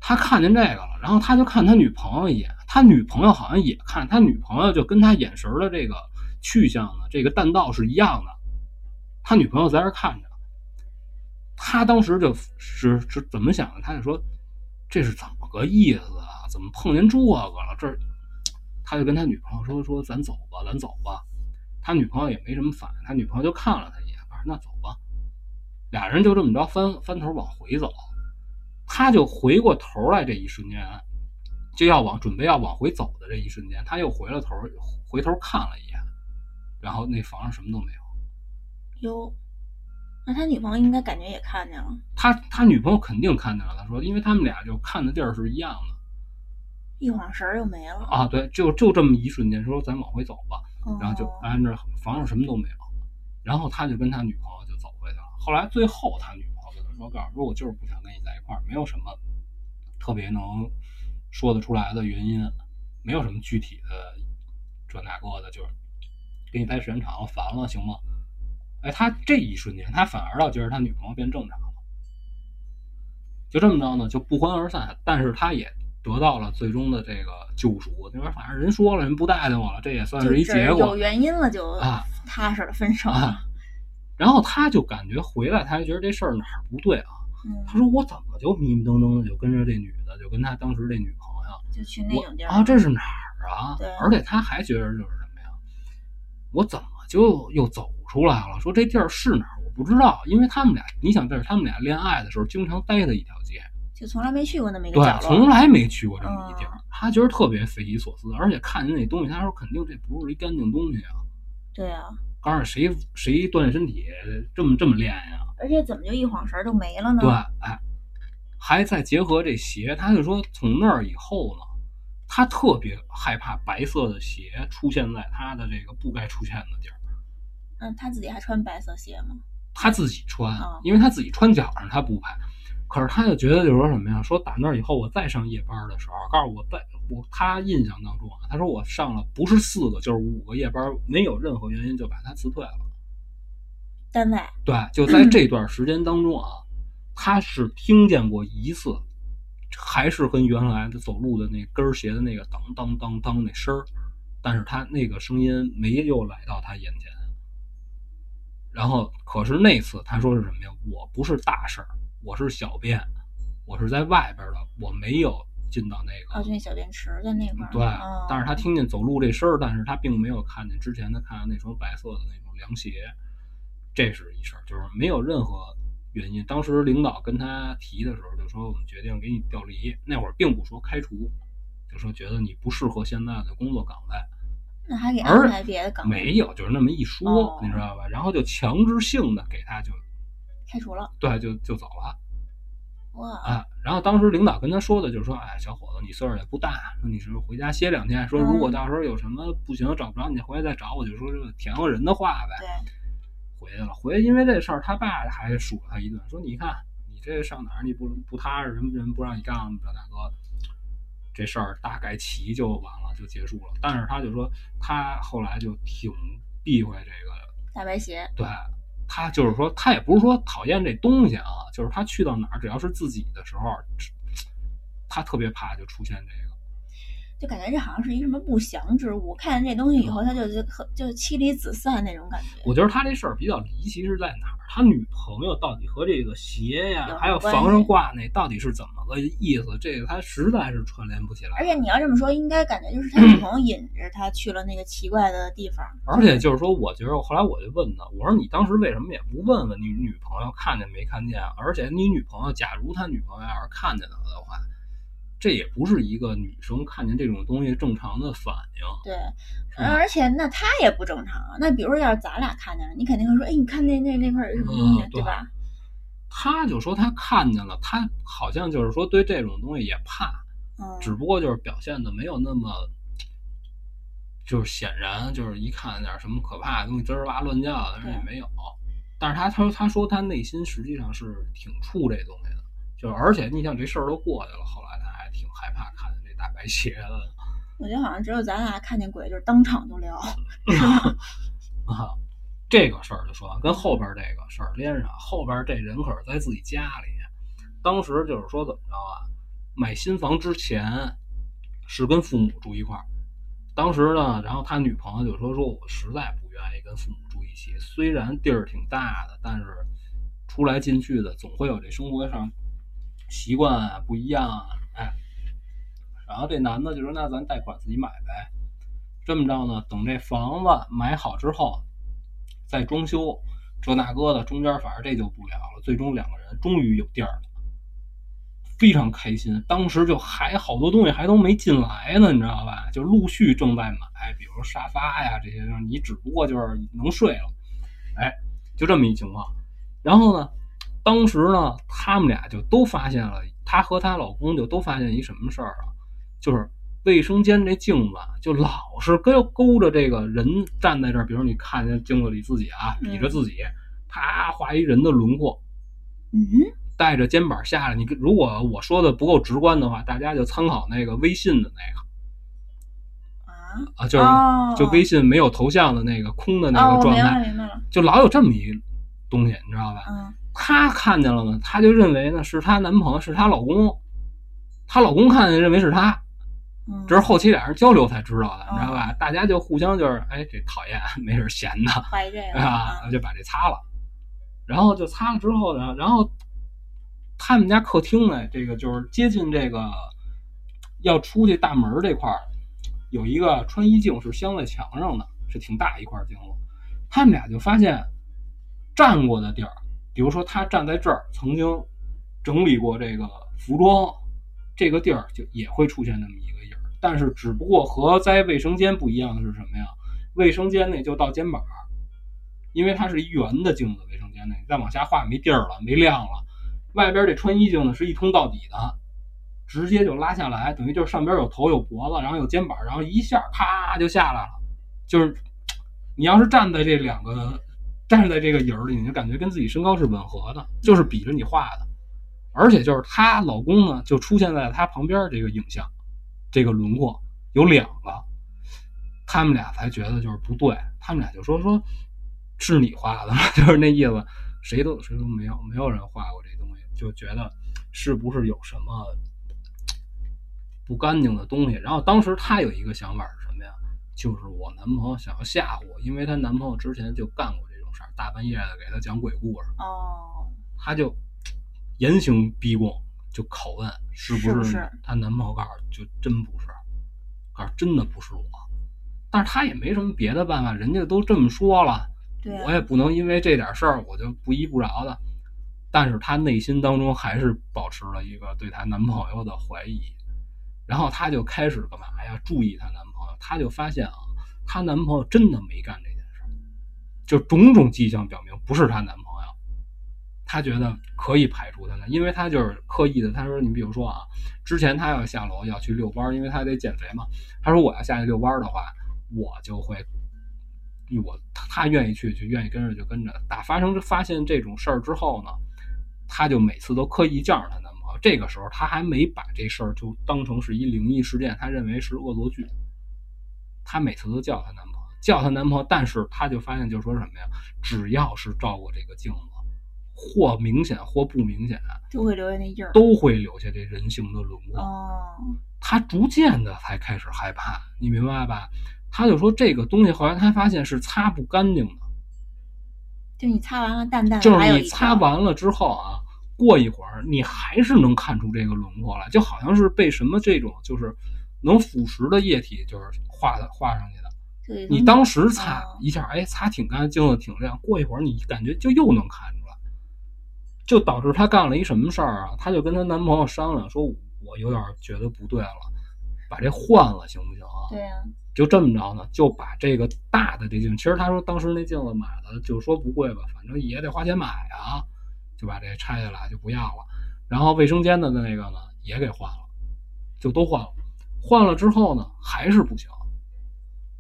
他看见这个了，然后他就看他女朋友一眼，他女朋友好像也看，他女朋友就跟他眼神的这个去向呢，这个弹道是一样的。他女朋友在这看着，他当时就是是怎么想的？他就说这是怎么个意思啊？怎么碰见这个了？这他就跟他女朋友说说咱走吧，咱走吧。他女朋友也没什么反应，他女朋友就看了他一眼，说那走吧。俩人就这么着翻翻头往回走，他就回过头来，这一瞬间就要往准备要往回走的这一瞬间，他又回了头，回头看了一眼，然后那房上什么都没有。哟，那他女朋友应该感觉也看见了。他他女朋友肯定看见了，他说，因为他们俩就看的地儿是一样的一晃神儿又没了，啊，对，就就这么一瞬间，说咱往回走吧，然后就哦按着房上什么都没有，然后他就跟他女朋友就走回去了。后来最后他女朋友跟他说，告诉说我就是不想跟你在一块儿，没有什么特别能说得出来的原因，没有什么具体的这那个的，就是给你待时间长了烦了，行吗？哎，他这一瞬间，他反而倒觉得他女朋友变正常了，就这么着呢，就不欢而散。但是他也得到了最终的这个救赎，那边反正人说了，人不待见我了，这也算是一结果有原因了就啊踏实的分手。然后他就感觉回来，他就觉得这事儿哪儿不对啊？嗯，他说我怎么就迷迷瞪瞪的就跟着这女的，就跟他当时这女朋友，就去那种地儿啊，这是哪儿啊对？而且他还觉得就是什么呀？我怎么就又走出来了？说这地儿是哪儿？我不知道，因为他们俩，你想这是他们俩恋爱的时候经常待的一条街，就从来没去过那么一个对从来没去过这么一地儿嗯，他觉得特别匪夷所思，而且看见那东西，他说肯定这不是一干净东西啊。对啊，告诉谁谁锻炼身体这么这么练呀？而且怎么就一晃神儿就没了呢？对，哎，还再结合这鞋，他就说从那儿以后呢，他特别害怕白色的鞋出现在他的这个不该出现的地儿。嗯，他自己还穿白色鞋吗？他自己穿哦，因为他自己穿脚上他不怕，可是他就觉得就是说什么呀？说打那以后我再上夜班的时候，告诉我在我他印象当中啊，他说我上了不是四个就是五个夜班，没有任何原因就把他辞退了。单位对，就在这段时间当中啊，他是听见过一次，还是跟原来的走路的那跟儿鞋的那个当当当当那声儿，但是他那个声音没有来到他眼前。然后，可是那次他说是什么呀？我不是大事儿，我是小便，我是在外边的，我没有进到那个。哦，就那小便池的那块儿。对哦，但是他听见走路这声儿，但是他并没有看见之前他看到那双白色的那种凉鞋，这是一事儿，就是没有任何原因。当时领导跟他提的时候，就说我们决定给你调离，那会儿并不说开除，就说觉得你不适合现在的工作岗位，那还给而安排别的岗位，没有，就是那么一说，哦你知道吧？然后就强制性的给他就开除了。对就就走了。哇，啊，然后当时领导跟他说的就是说，哎，小伙子，你岁数也不大，说你是回家歇两天，说如果嗯到时候有什么不行找不着你，回来再找我，就说这个甜乎人的话呗。对，回去了，回去因为这事儿，他爸还数了他一顿，说你看你这上哪儿你不不踏实，人人不让你干这大哥。这事儿大概齐就完了，就结束了。但是他就说，他后来就挺避讳这个大白鞋，对他就是说，他也不是说讨厌这东西啊，就是他去到哪儿，只要是自己的时候，他特别怕就出现这个。就感觉这好像是一什么不祥之物，看见这东西以后，他就就就妻离子散那种感觉。我觉得他这事儿比较离奇是在哪儿？他女朋友到底和这个鞋呀，还有关房上挂那到底是怎么个意思？这个他实在是串联不起来。而且你要这么说，应该感觉就是他 女朋友引着他去了那个奇怪的地方。而且就是说，我觉得后来我就问他，我说你当时为什么也不问问你女朋友看见没看见？而且你女朋友，假如他女朋友要是看见了的话，这也不是一个女生看见这种东西正常的反应。对，而且那她也不正常啊。那比如说要是咱俩看见了，你肯定会说，哎，你看那那那块儿有什么东西，嗯对吧？他就说他看见了，他好像就是说对这种东西也怕，嗯，只不过就是表现的没有那么，就是显然就是一看点什么可怕的东西吱哇乱叫的，人也没有。但是他他说他说他内心实际上是挺怵这东西的，就是而且你想这事儿都过去了，后来挺害怕看见这大白鞋的我觉得好像只有咱俩看见鬼，就是当场就聊。啊。这个事儿就说完，跟后边这个事儿连上，后边这人可是在自己家里，当时就是说怎么着啊？买新房之前是跟父母住一块儿，当时呢，然后他女朋友就说说我实在不愿意跟父母住一起，虽然地儿挺大的，但是出来进去的总会有这生活上习惯啊不一样啊，哎。哎然后这男的就说那咱贷款自己买呗，这么着呢，等这房子买好之后再装修，这那个的，中间反正这就不聊了。最终两个人终于有地儿了。非常开心，当时就还好多东西还都没进来呢，你知道吧？就陆续正在买，比如沙发呀这些，你只不过就是能睡了，哎，就这么一情况。然后呢，当时呢，他们俩就都发现了，她和她老公就都发现一什么事儿啊？就是卫生间这镜子啊就老是勾勾着这个人站在这儿，比如你看见镜子里自己啊，比着自己，啪画一人的轮廓，嗯，带着肩膀下来。你如果我说的不够直观的话，大家就参考那个微信的那个啊，啊，就是、哦就微信没有头像的那个空的那个状态，就老有这么一东西，你知道吧？嗯她看见了呢，她就认为呢是她男朋友，是她老公，她老公看见认为是她，嗯，这是后期俩人交流才知道的，你知道哦吧？大家就互相就是，哎，这讨厌，没事闲的，怀疑这个啊，就把这擦了，然后就擦了之后呢，然后他们家客厅呢，这个就是接近这个要出去大门这块儿，有一个穿衣镜是镶在墙上的，是挺大一块镜子。他们俩就发现站过的地儿，比如说他站在这儿，曾经整理过这个服装，这个地儿就也会出现那么一个印儿，但是只不过和在卫生间不一样的是什么呀？卫生间那就到肩膀，因为它是一圆的镜子，卫生间那再往下画没地儿了，没亮了。外边这穿衣镜呢是一通到底的，直接就拉下来，等于就是上边有头有脖子，然后有肩膀，然后一下咔就下来了。就是你要是站在这两个站在这个影儿里，你就感觉跟自己身高是吻合的，就是比着你画的。而且就是她老公呢，就出现在她旁边这个影像，这个轮廓有两个，他们俩才觉得就是不对，他们俩就说说，是你画的？就是那意思，谁都谁都没有，没有人画过这东西，就觉得是不是有什么不干净的东西。然后当时她有一个想法是什么呀？就是我男朋友想要吓唬我，因为她男朋友之前就干过这事儿，大半夜的给他讲鬼故事，哦，她就严刑逼供，就拷问是不是她男朋友告诉就真不是，告诉真的不是我。但是她也没什么别的办法，人家都这么说了，对啊我也不能因为这点事儿我就不依不饶的。但是她内心当中还是保持了一个对她男朋友的怀疑，然后她就开始干嘛呀？注意她男朋友，她就发现啊，她男朋友真的没干这就种种迹象表明不是她男朋友。她觉得可以排除他了，因为她就是刻意的。她说：“你比如说啊，之前她要下楼要去遛弯，因为她得减肥嘛。她说我要下去遛弯的话，我就会我她愿意去就愿意跟着就跟着。打发生发现这种事儿之后呢，她就每次都刻意叫上她男朋友，这个时候她还没把这事儿就当成是一灵异事件，她认为是恶作剧。他每次都叫她男朋友，叫她男朋友，但是她就发现，就是说什么呀？只要是照过这个镜子，或明显或不明显，都会留下那印儿。都会留下这人形的轮廓。哦，他逐渐的才开始害怕，你明白吧？她就说这个东西，后来她发现是擦不干净的，就你擦完了淡淡的，就是你擦完了之后啊，过一会儿你还是能看出这个轮廓来，就好像是被什么这种就是能腐蚀的液体就是画的画上去的。你当时擦哦一下，哎，擦挺干净的，挺亮。过一会儿你感觉就又能看出来，就导致她干了一什么事儿啊？她就跟她男朋友商量说，我有点觉得不对了，把这换了行不行啊？对呀、就这么着呢，就把这个大的这镜，其实她说当时那镜子买的，就说不贵吧，反正也得花钱买啊，就把这拆下来就不要了。然后卫生间的那个呢也给换了，就都换了。换了之后呢，还是不行，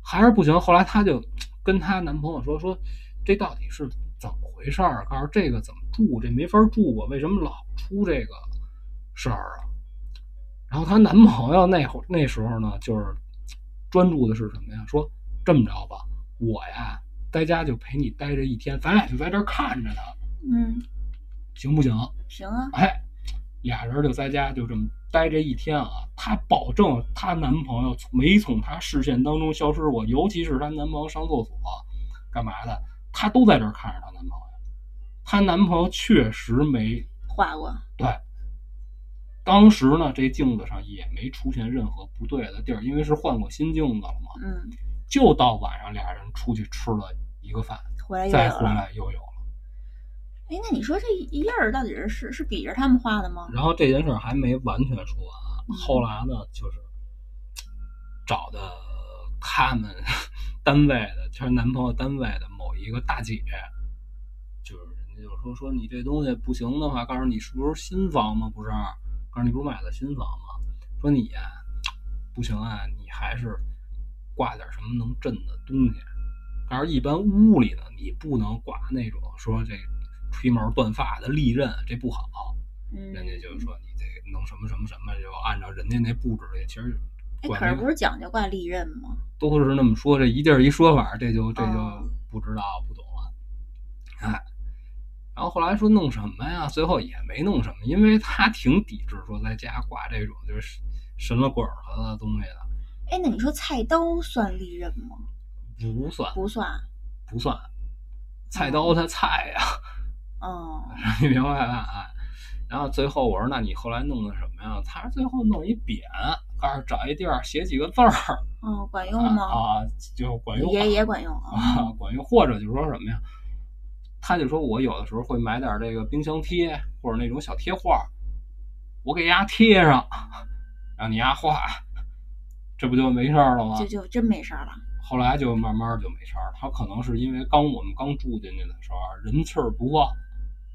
还是不行。后来她就跟她男朋友说说，这到底是怎么回事儿？告诉这个怎么住，这没法住啊，为什么老出这个事儿啊？然后她男朋友那会儿那时候呢，就是专注的是什么呀？说这么着吧，我呀在家就陪你待着一天，咱俩就在这儿看着他，嗯，行不行？行啊，哎，俩人就在家就这么待这一天啊。她保证她男朋友没从她视线当中消失过，尤其是她男朋友上厕所干嘛的，她都在这儿看着她男朋友。她男朋友确实没画过，对，当时呢，这镜子上也没出现任何不对的地儿，因为是换过新镜子了嘛。嗯，就到晚上俩人出去吃了一个饭，回来又再回有了。来又有了。哎，那你说这一印儿到底是是是比着他们画的吗？然后这件事儿还没完全说完后来呢，就是找的他们单位的，就是男朋友单位的某一个大姐，就是人家就说说你这东西不行的话，告诉你是不是新房吗？不是，告诉你不是买的新房吗？说你呀、不行啊，你还是挂点什么能震的东西。但是一般屋里呢，你不能挂那种说这吹毛断发的利刃，这不好。嗯，人家就是说你得弄什么什么什么，就按照人家那布置的，其实可是不是讲究挂利刃吗？都是那么说，这一地儿一说法，这就这就哦不知道不懂了，哎。然后后来说弄什么呀？最后也没弄什么，因为他挺抵制说在家挂这种就是神了鬼了的东西的，哎，那你说菜刀算利刃吗？不算不算。不算，菜刀它菜呀、哦，你明白吧？哎，然后最后我说，那你后来弄的什么呀？他说最后弄一匾，告诉找一地儿写几个字儿哦，管用吗？啊，就管用也也管用啊。啊，管用。或者就是说什么呀？他就说我有的时候会买点这个冰箱贴或者那种小贴画，我给丫贴上，让你丫画，这不就没事儿了吗就？就真没事儿了。后来就慢慢就没事儿了。他可能是因为刚我们刚住进去的时候啊人气儿不旺，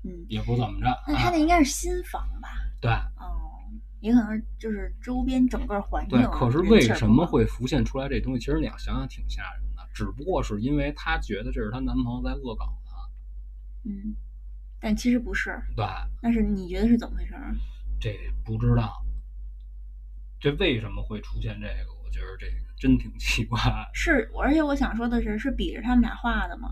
嗯，也不怎么着。那他啊那应该是新房吧？对哦，也可能就是周边整个环境对，可是为什么会浮现出来这东西？其实你要想想挺吓人的，只不过是因为她觉得这是她男朋友在恶搞她。嗯，但其实不是，对，但是你觉得是怎么回事儿？这不知道，这为什么会出现这个？我觉得这个真挺奇怪是，而且我想说的是，是比着他们俩画的吗？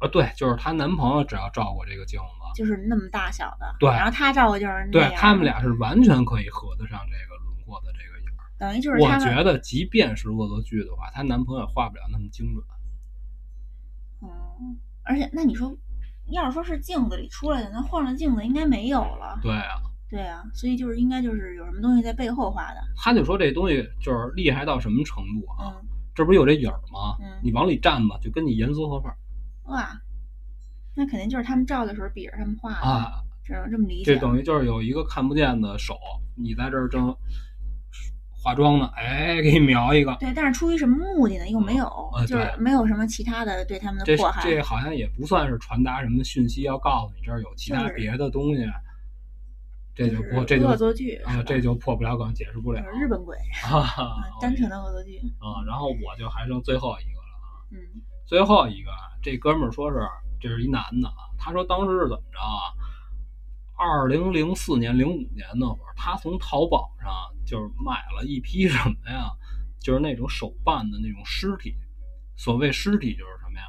啊。对，就是她男朋友只要照过这个镜子，就是那么大小的，对然后她照的就是那样对他们，俩是完全可以合得上这个轮廓的这个影儿。等于就是我，觉得，即便是恶作剧的话，她男朋友也画不了那么精准。嗯，而且那你说，要是说是镜子里出来的，那换了镜子应该没有了，对啊，对啊，所以就是应该就是有什么东西在背后画的，他就说这东西就是厉害到什么程度啊？嗯，这不是有这影儿吗？嗯你往里站吧，就跟你严丝合缝哇，那肯定就是他们照的时候比着他们画的，啊。只能这么理解。这等于就是有一个看不见的手，你在这儿正化妆呢，哎，给你描一个。对，但是出于什么目的呢？又没有，呃就是没有什么其他的对他们的这迫害。这好像也不算是传达什么讯息，要告诉你这儿有其他别的东西，这就就是不这就恶作剧啊，这就破不了梗，解释不了就是日本鬼 单纯的恶作剧。啊。然后我就还剩最后一个了啊，嗯最后一个啊这哥们儿说是这是一男的啊，他说当时是怎么着啊？二零零四年、零五年那会儿，他从淘宝上就是买了一批什么呀？就是那种手办的那种尸体。所谓尸体就是什么呀？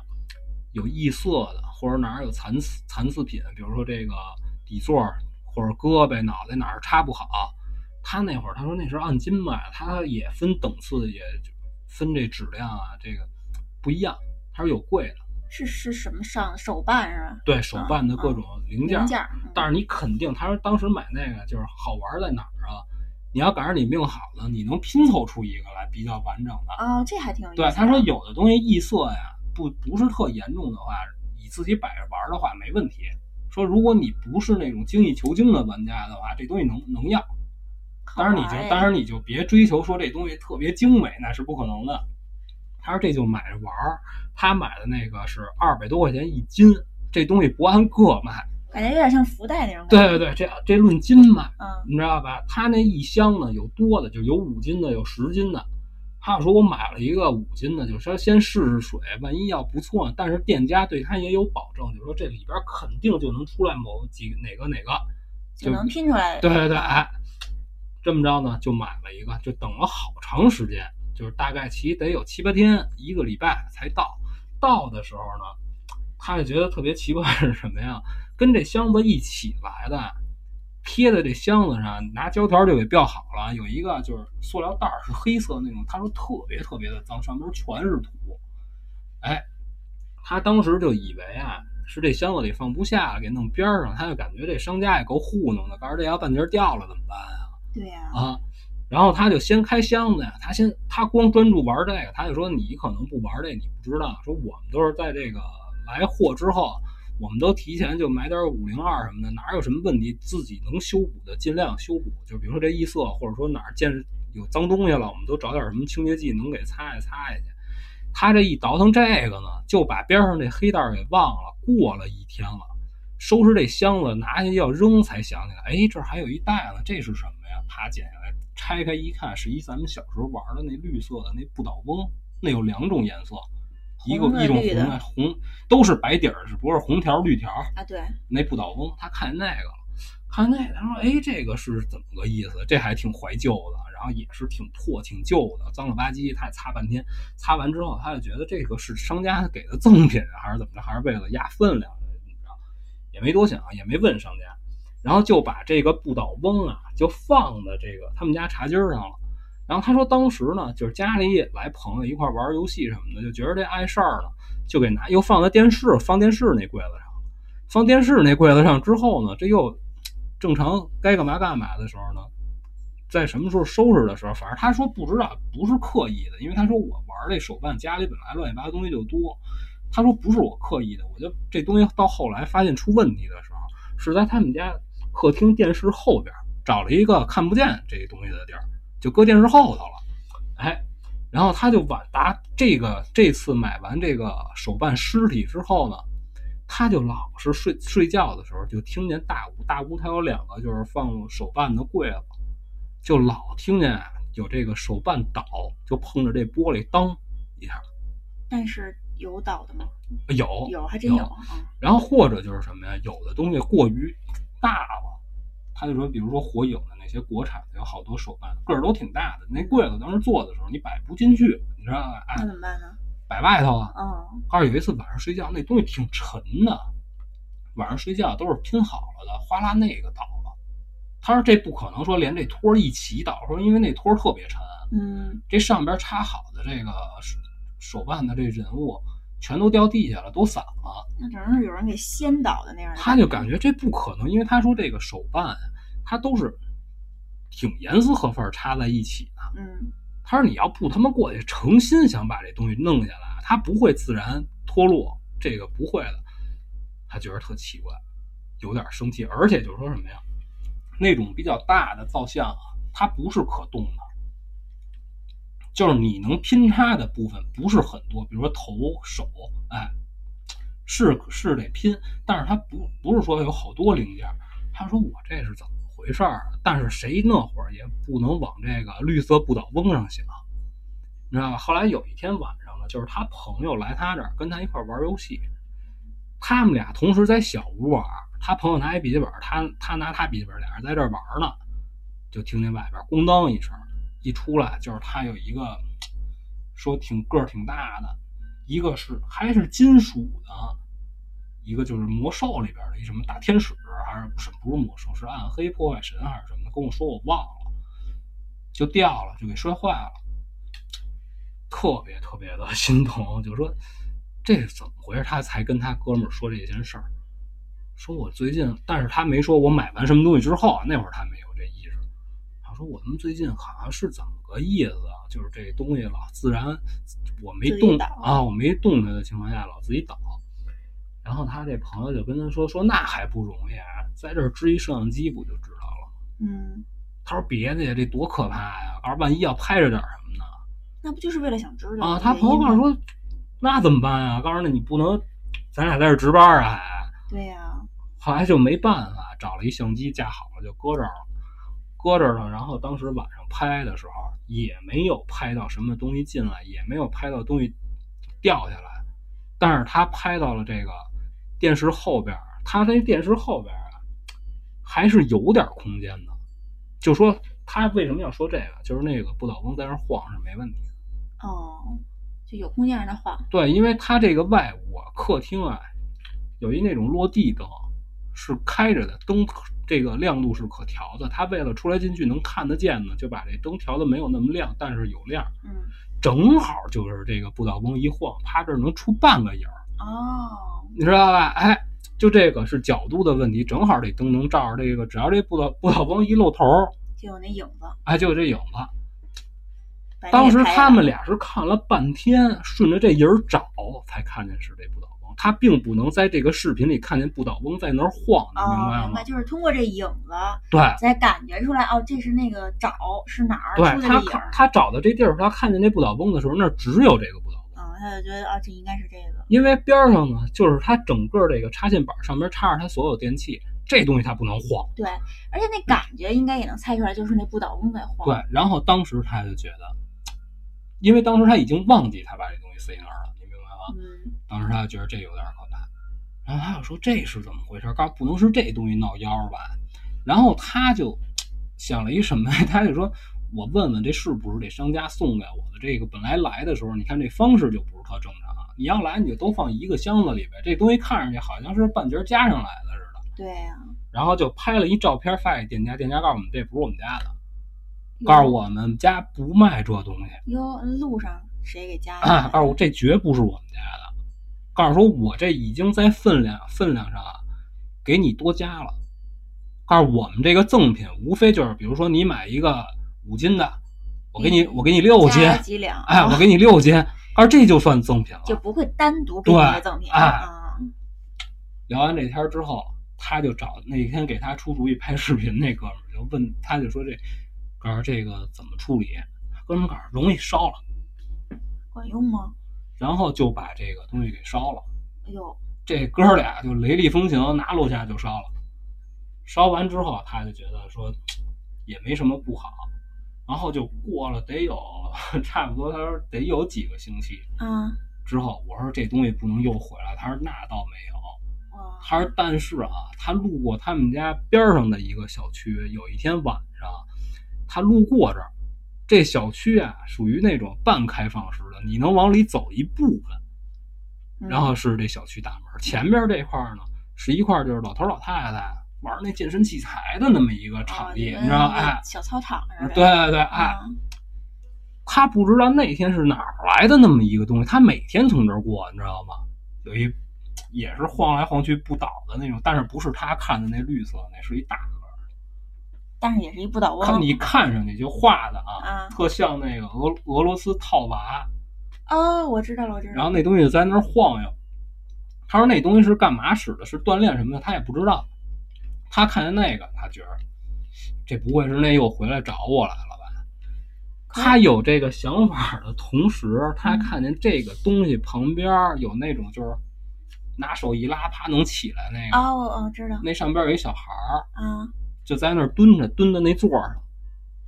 有异色的，或者哪儿有残残次品，比如说这个底座或者胳膊、脑袋哪儿插不好。他那会儿他说那是按斤卖，他也分等次，也分这质量啊，这个不一样。他说有贵的，是是什么上手办是吧？对手办的各种零件。零件。但是你肯定，他说当时买那个就是好玩在哪儿啊？你要赶上你命好了，你能拼凑出一个来比较完整的。啊，这还挺有意思。对，他说有的东西异色呀，不不是特严重的话，你自己摆着玩的话没问题。说如果你不是那种精益求精的玩家的话，这东西能能要。当然你就当然你就别追求说这东西特别精美，那是不可能的。他说这就买着玩儿，他买的那个是二百多块钱一斤，这东西不按个卖，感觉有点像福袋那种。对对对，这这论斤卖，嗯，你知道吧？他那一箱呢有多的，就有五斤的，有十斤的。他说我买了一个五斤的，就是说先试试水，万一要不错，但是店家对他也有保证，就是说这里边肯定就能出来某几哪个哪个，就能拼出来。对对对，哎。这么着呢，就买了一个，就等了好长时间，就是大概其得有七八天，一个礼拜才到。到的时候呢，他就觉得特别奇怪是什么呀？跟这箱子一起来的，贴在这箱子上，拿胶条就给裱好了。有一个就是塑料袋是黑色那种，他说特别特别的脏，上面全是土。哎，他当时就以为啊，是这箱子里放不下，给弄边上。他就感觉这商家也够糊弄的，告诉这要半截掉了怎么办啊？对呀，啊，然后他就先开箱子呀，他先他光专注玩这个，他就说你可能不玩这，你不知道，说我们都是在这个来货之后，我们都提前就买点五零二什么的，哪有什么问题，自己能修补的尽量修补，就比如说这异色，或者说哪儿见有脏东西了，我们都找点什么清洁剂能给擦一擦下去。他这一倒腾这个呢，就把边上这黑袋给忘了，过了一天了，收拾这箱子拿下去要扔，才想起来，哎，这还有一袋子，这是什么呀？啪剪下来，拆开一看，是一咱们小时候玩的那绿色的那不倒翁，那有两种颜色，一个一种红的红，都是白底儿，只不过是红条绿条啊。对，那不倒翁，他看见那个了，看那个，他说：“哎，这个是怎么个意思？这还挺怀旧的，然后也是挺破、挺旧的，脏了吧唧。”他也擦半天，擦完之后，他就觉得这个是商家给的赠品，还是怎么着？还是为了压分量的？怎么着？也没多想，也没问商家。然后就把这个不倒翁啊，就放在这个他们家茶几上了。然后他说，当时呢，就是家里来朋友一块玩游戏什么的，就觉得这碍事儿呢，就给拿又放在电视放电视那柜子上。放电视那柜子上之后呢，这又正常该干嘛干嘛的时候呢，在什么时候收拾的时候，反正他说不知道，不是刻意的，因为他说我玩这手办，家里本来乱七八糟东西就多。他说不是我刻意的，我就这东西到后来发现出问题的时候，是在他们家。客厅电视后边找了一个看不见这东西的地儿，就搁电视后头了。哎，然后他就晚达这个这次买完这个手办尸体之后呢，他就老是睡睡觉的时候就听见大屋大屋他有两个就是放手办的柜子，就老听见有这个手办倒，就碰着这玻璃当一下。但是有倒的吗？有有还真有。然后或者就是什么呀？有的东西过于。大了，他就说，比如说火影的那些国产的，有好多手办，个儿都挺大的。那柜子当时做的时候，你摆不进去，你知道吧？那怎么办呢？摆外头啊。嗯。告诉有一次晚上睡觉，那东西挺沉的，晚上睡觉都是拼好了的，哗啦那个倒了。他说这不可能说连这托一起倒，说因为那托特别沉。嗯。这上边插好的这个手办的这人物。全都掉地下了，都散了。那只能是有人给掀倒的那样。他就感觉这不可能，因为他说这个手办，它都是挺严丝合缝插在一起的。嗯。他说你要不他妈过去诚心想把这东西弄下来，它不会自然脱落，这个不会的。他觉得特奇怪，有点生气，而且就是说什么呀？那种比较大的造像啊，它不是可动的。就是你能拼插的部分不是很多，比如说头、手，哎，是是得拼，但是它不不是说有好多零件。他说我这是怎么回事儿？但是谁那会儿也不能往这个绿色不倒翁上想，你知道吧？后来有一天晚上呢，就是他朋友来他这儿跟他一块玩游戏，他们俩同时在小屋玩，他朋友拿一笔记本，他他拿他笔记本，俩人在这玩呢，就听见外边咣当一声，一出来就是他有一个说挺个儿挺大的，一个是还是金属的，一个就是魔兽里边的一什么大天使，还是不是不是魔兽，是暗黑破坏神还是什么的，跟我说我忘了，就掉了，就给摔坏了，特别特别的心疼，就说这是怎么回事？他才跟他哥们说这件事儿，说我最近，但是他没说我买完什么东西之后，那会儿他没。说我他妈最近好像是怎么个意思啊？就是这东西老自然，我没动啊，我没动它的情况下老自己倒。然后他这朋友就跟他说说那还不容易啊，在这儿支一摄像机不就知道了吗？嗯，他说别的呀，这多可怕呀！要是万一要拍着点什么呢？那不就是为了想知道啊，他朋友告诉说，那怎么办呀？告诉那你不能，咱俩在这值班啊，还。对呀、后来就没办法，找了一相机架好了就搁这儿了，搁这儿了。然后当时晚上拍的时候也没有拍到什么东西进来，也没有拍到东西掉下来，但是他拍到了这个电视后边儿，他这电视后边儿啊还是有点空间的。就说他为什么要说这个，就是那个不倒翁在那儿晃是没问题的。哦，就有空间让他晃。对，因为他这个外屋啊，客厅啊，有一那种落地灯，是开着的，灯这个亮度是可调的。它为了出来进去能看得见呢，就把这灯调的没有那么亮，但是有亮，嗯，正好就是这个不倒翁一晃，趴这儿能出半个影儿，哦，你知道吧？哎，就这个是角度的问题，正好这灯能照着这个，只要这不倒不倒翁一露头，就有那影子。哎，就有这影子。当时他们俩是看了半天，顺着这影儿找，才看见是这不倒翁。他并不能在这个视频里看见不倒翁在那儿晃，你明哦，白吗明白，？就是通过这影子对，才感觉出来，哦，这是那个找是哪儿对他他找的这地儿，他看见那不倒翁的时候，那儿只有这个不倒翁，嗯，他就觉得啊，这应该是这个。因为边儿上呢，就是他整个这个插线板上面插着他所有电器，这东西他不能晃。对，而且那感觉应该也能猜出来，就是那不倒翁在晃。对，然后当时他就觉得，因为当时他已经忘记他把这东西塞哪儿了，你明白吗？嗯，当时他就觉得这有点可怕，然后他就说这是怎么回事？告诉不能是这东西闹妖吧？然后他就想了一什么呀？他就说，我问问这是不是这商家送给我的？这个本来来的时候，你看这方式就不是特正常。你要来你就都放一个箱子里边，这东西看上去好像是半截加上来的似的。对呀、然后就拍了一照片发给店家，店家告诉我们这不是我们家的，告诉我们家不卖这东西。哟，路上谁给加啊，的？告诉我这绝不是我们家的，告诉说我这已经在分量分量上啊，给你多加了。告诉我们这个赠品无非就是，比如说你买一个五斤的，我给你嗯我给你六斤，几两？哎，我给你六斤，告诉这就算赠品了。就不会单独给你赠品哎啊。聊完这天之后，他就找那天给他出主意拍视频那哥们儿，就问他就说这，告诉这个怎么处理？哥们儿告诉容易烧了，管用吗？然后就把这个东西给烧了。哎呦，这哥俩就雷厉风行，拿楼下就烧了。烧完之后，他就觉得说也没什么不好，然后就过了得有 差不多，他说得有几个星期啊，之后，我说这东西不能又回来，他说那倒没有。他说：“但是啊，他路过他们家边上的一个小区，有一天晚上，他路过这儿，这小区啊属于那种半开放式的，你能往里走一部分，嗯然后是这小区大门，前边这块儿呢是一块就是老头老太太玩那健身器材的那么一个场地，啊你知道？那个哎，小操场似的。对对对，哎，啊他不知道那天是哪儿来的那么一个东西，他每天从这儿过，你知道吗？有一也是晃来晃去不倒的那种，但是不是他看的那绿色，那是一大但是也是一不倒翁。看你看上去就画的啊，啊特像那个俄俄罗斯套娃，哦，我知道了，我知道了。然后那东西在那儿晃悠。他说那东西是干嘛使的？是锻炼什么的？他也不知道。他看见那个，他觉得这不会是那又回来找我来了吧？他有这个想法的同时，他嗯看见这个东西旁边有那种就是拿手一拉，啪能起来那个。哦，我哦知道那上边有一小孩儿，啊，就在那儿蹲着，蹲在那座上，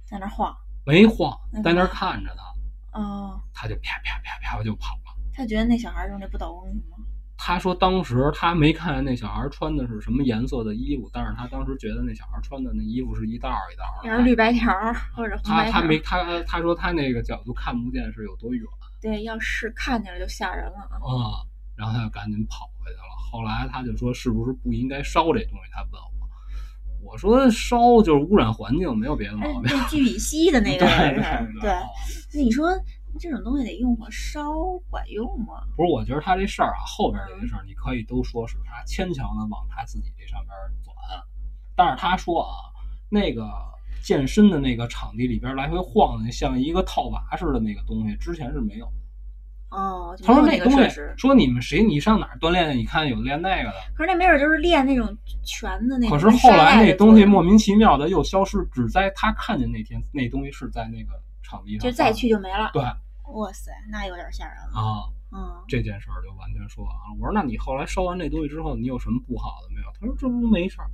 在那儿晃。没晃，在那儿看着他，哦，他就啪啪啪啪就跑了。他觉得那小孩就是那不倒翁是吗？他说当时他没看见那小孩穿的是什么颜色的衣服，但是他当时觉得那小孩穿的那衣服是一道一道儿的。要是绿白条或者红他他没他他说他那个角度看不见是有多远对，要是看见了就吓人了啊。啊、然后他就赶紧跑回去了。后来他就说是不是不应该烧这东西？他问我，我说烧就是污染环境，没有别的哎毛，病。那聚乙烯的那个 对是对对。那你说这种东西得用火烧管用吗？不是，我觉得他这事儿啊，后边这些事儿你可以都说是他牵强的往他自己这上边转，但是他说啊，那个健身的那个场地里边来回晃的像一个套娃似的那个东西，之前是没有。哦，就他说那东西说你们谁你上哪儿锻炼？你看有练那个的，可是那没准就是练那种拳的那种。可是后来那东西莫名名其妙的又消失，只在他看见那天那东西是在那个场地上，就再去就没了。对哇塞，那有点吓人了。啊。嗯，这件事儿就完全说完了。我说：“那你后来烧完这东西之后，你有什么不好的没有？”他说：“这不没事儿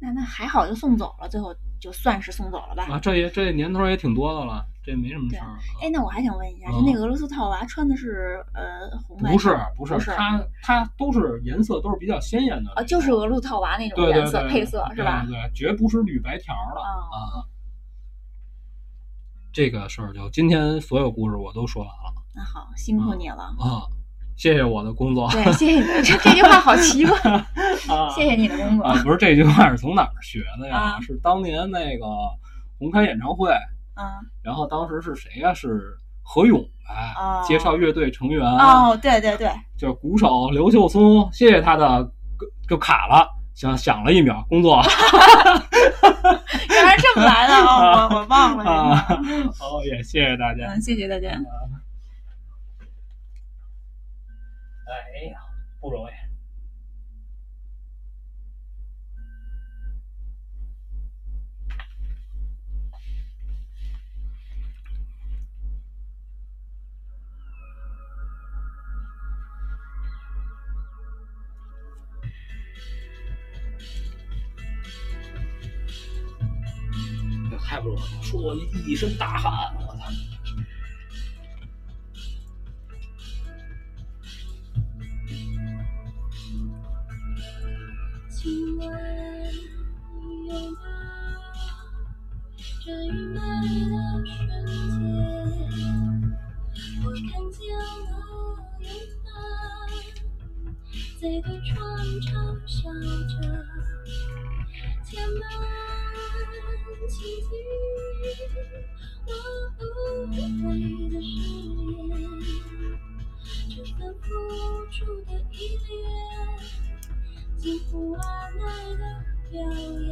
那那还好就送走了，最后就算是送走了吧。啊，这也这年头也挺多的了，这没什么事儿。哎，那我还想问一下，嗯就那个俄罗斯套娃穿的是呃红白不是不是它它都是颜色都是比较鲜艳的啊，就是俄罗斯套娃那种颜色对配色是吧？对对，绝不是绿白条的哦啊。这个事儿就今天所有故事我都说完了那好，辛苦你了。啊，谢谢我的工作。对，谢谢你。这这句话好奇怪，啊谢谢你的工作。啊，不是这句话是从哪儿学的呀？啊是当年那个红开演唱会，嗯，然后当时是谁呀？是何勇吧？哦介绍乐队成员，哦，对对对，就是鼓手刘秀松，谢谢他的，就卡了，想想了一秒，工作原来这么来的哦，我我忘了啊。，哦，也谢谢大家。嗯，谢谢大家。哎呀，不容易。太不容易了，说我一身大汗，我操！在对窗嘲笑着，填满奇迹。我无悔的誓言，这份付出的依恋。近乎完美的表演。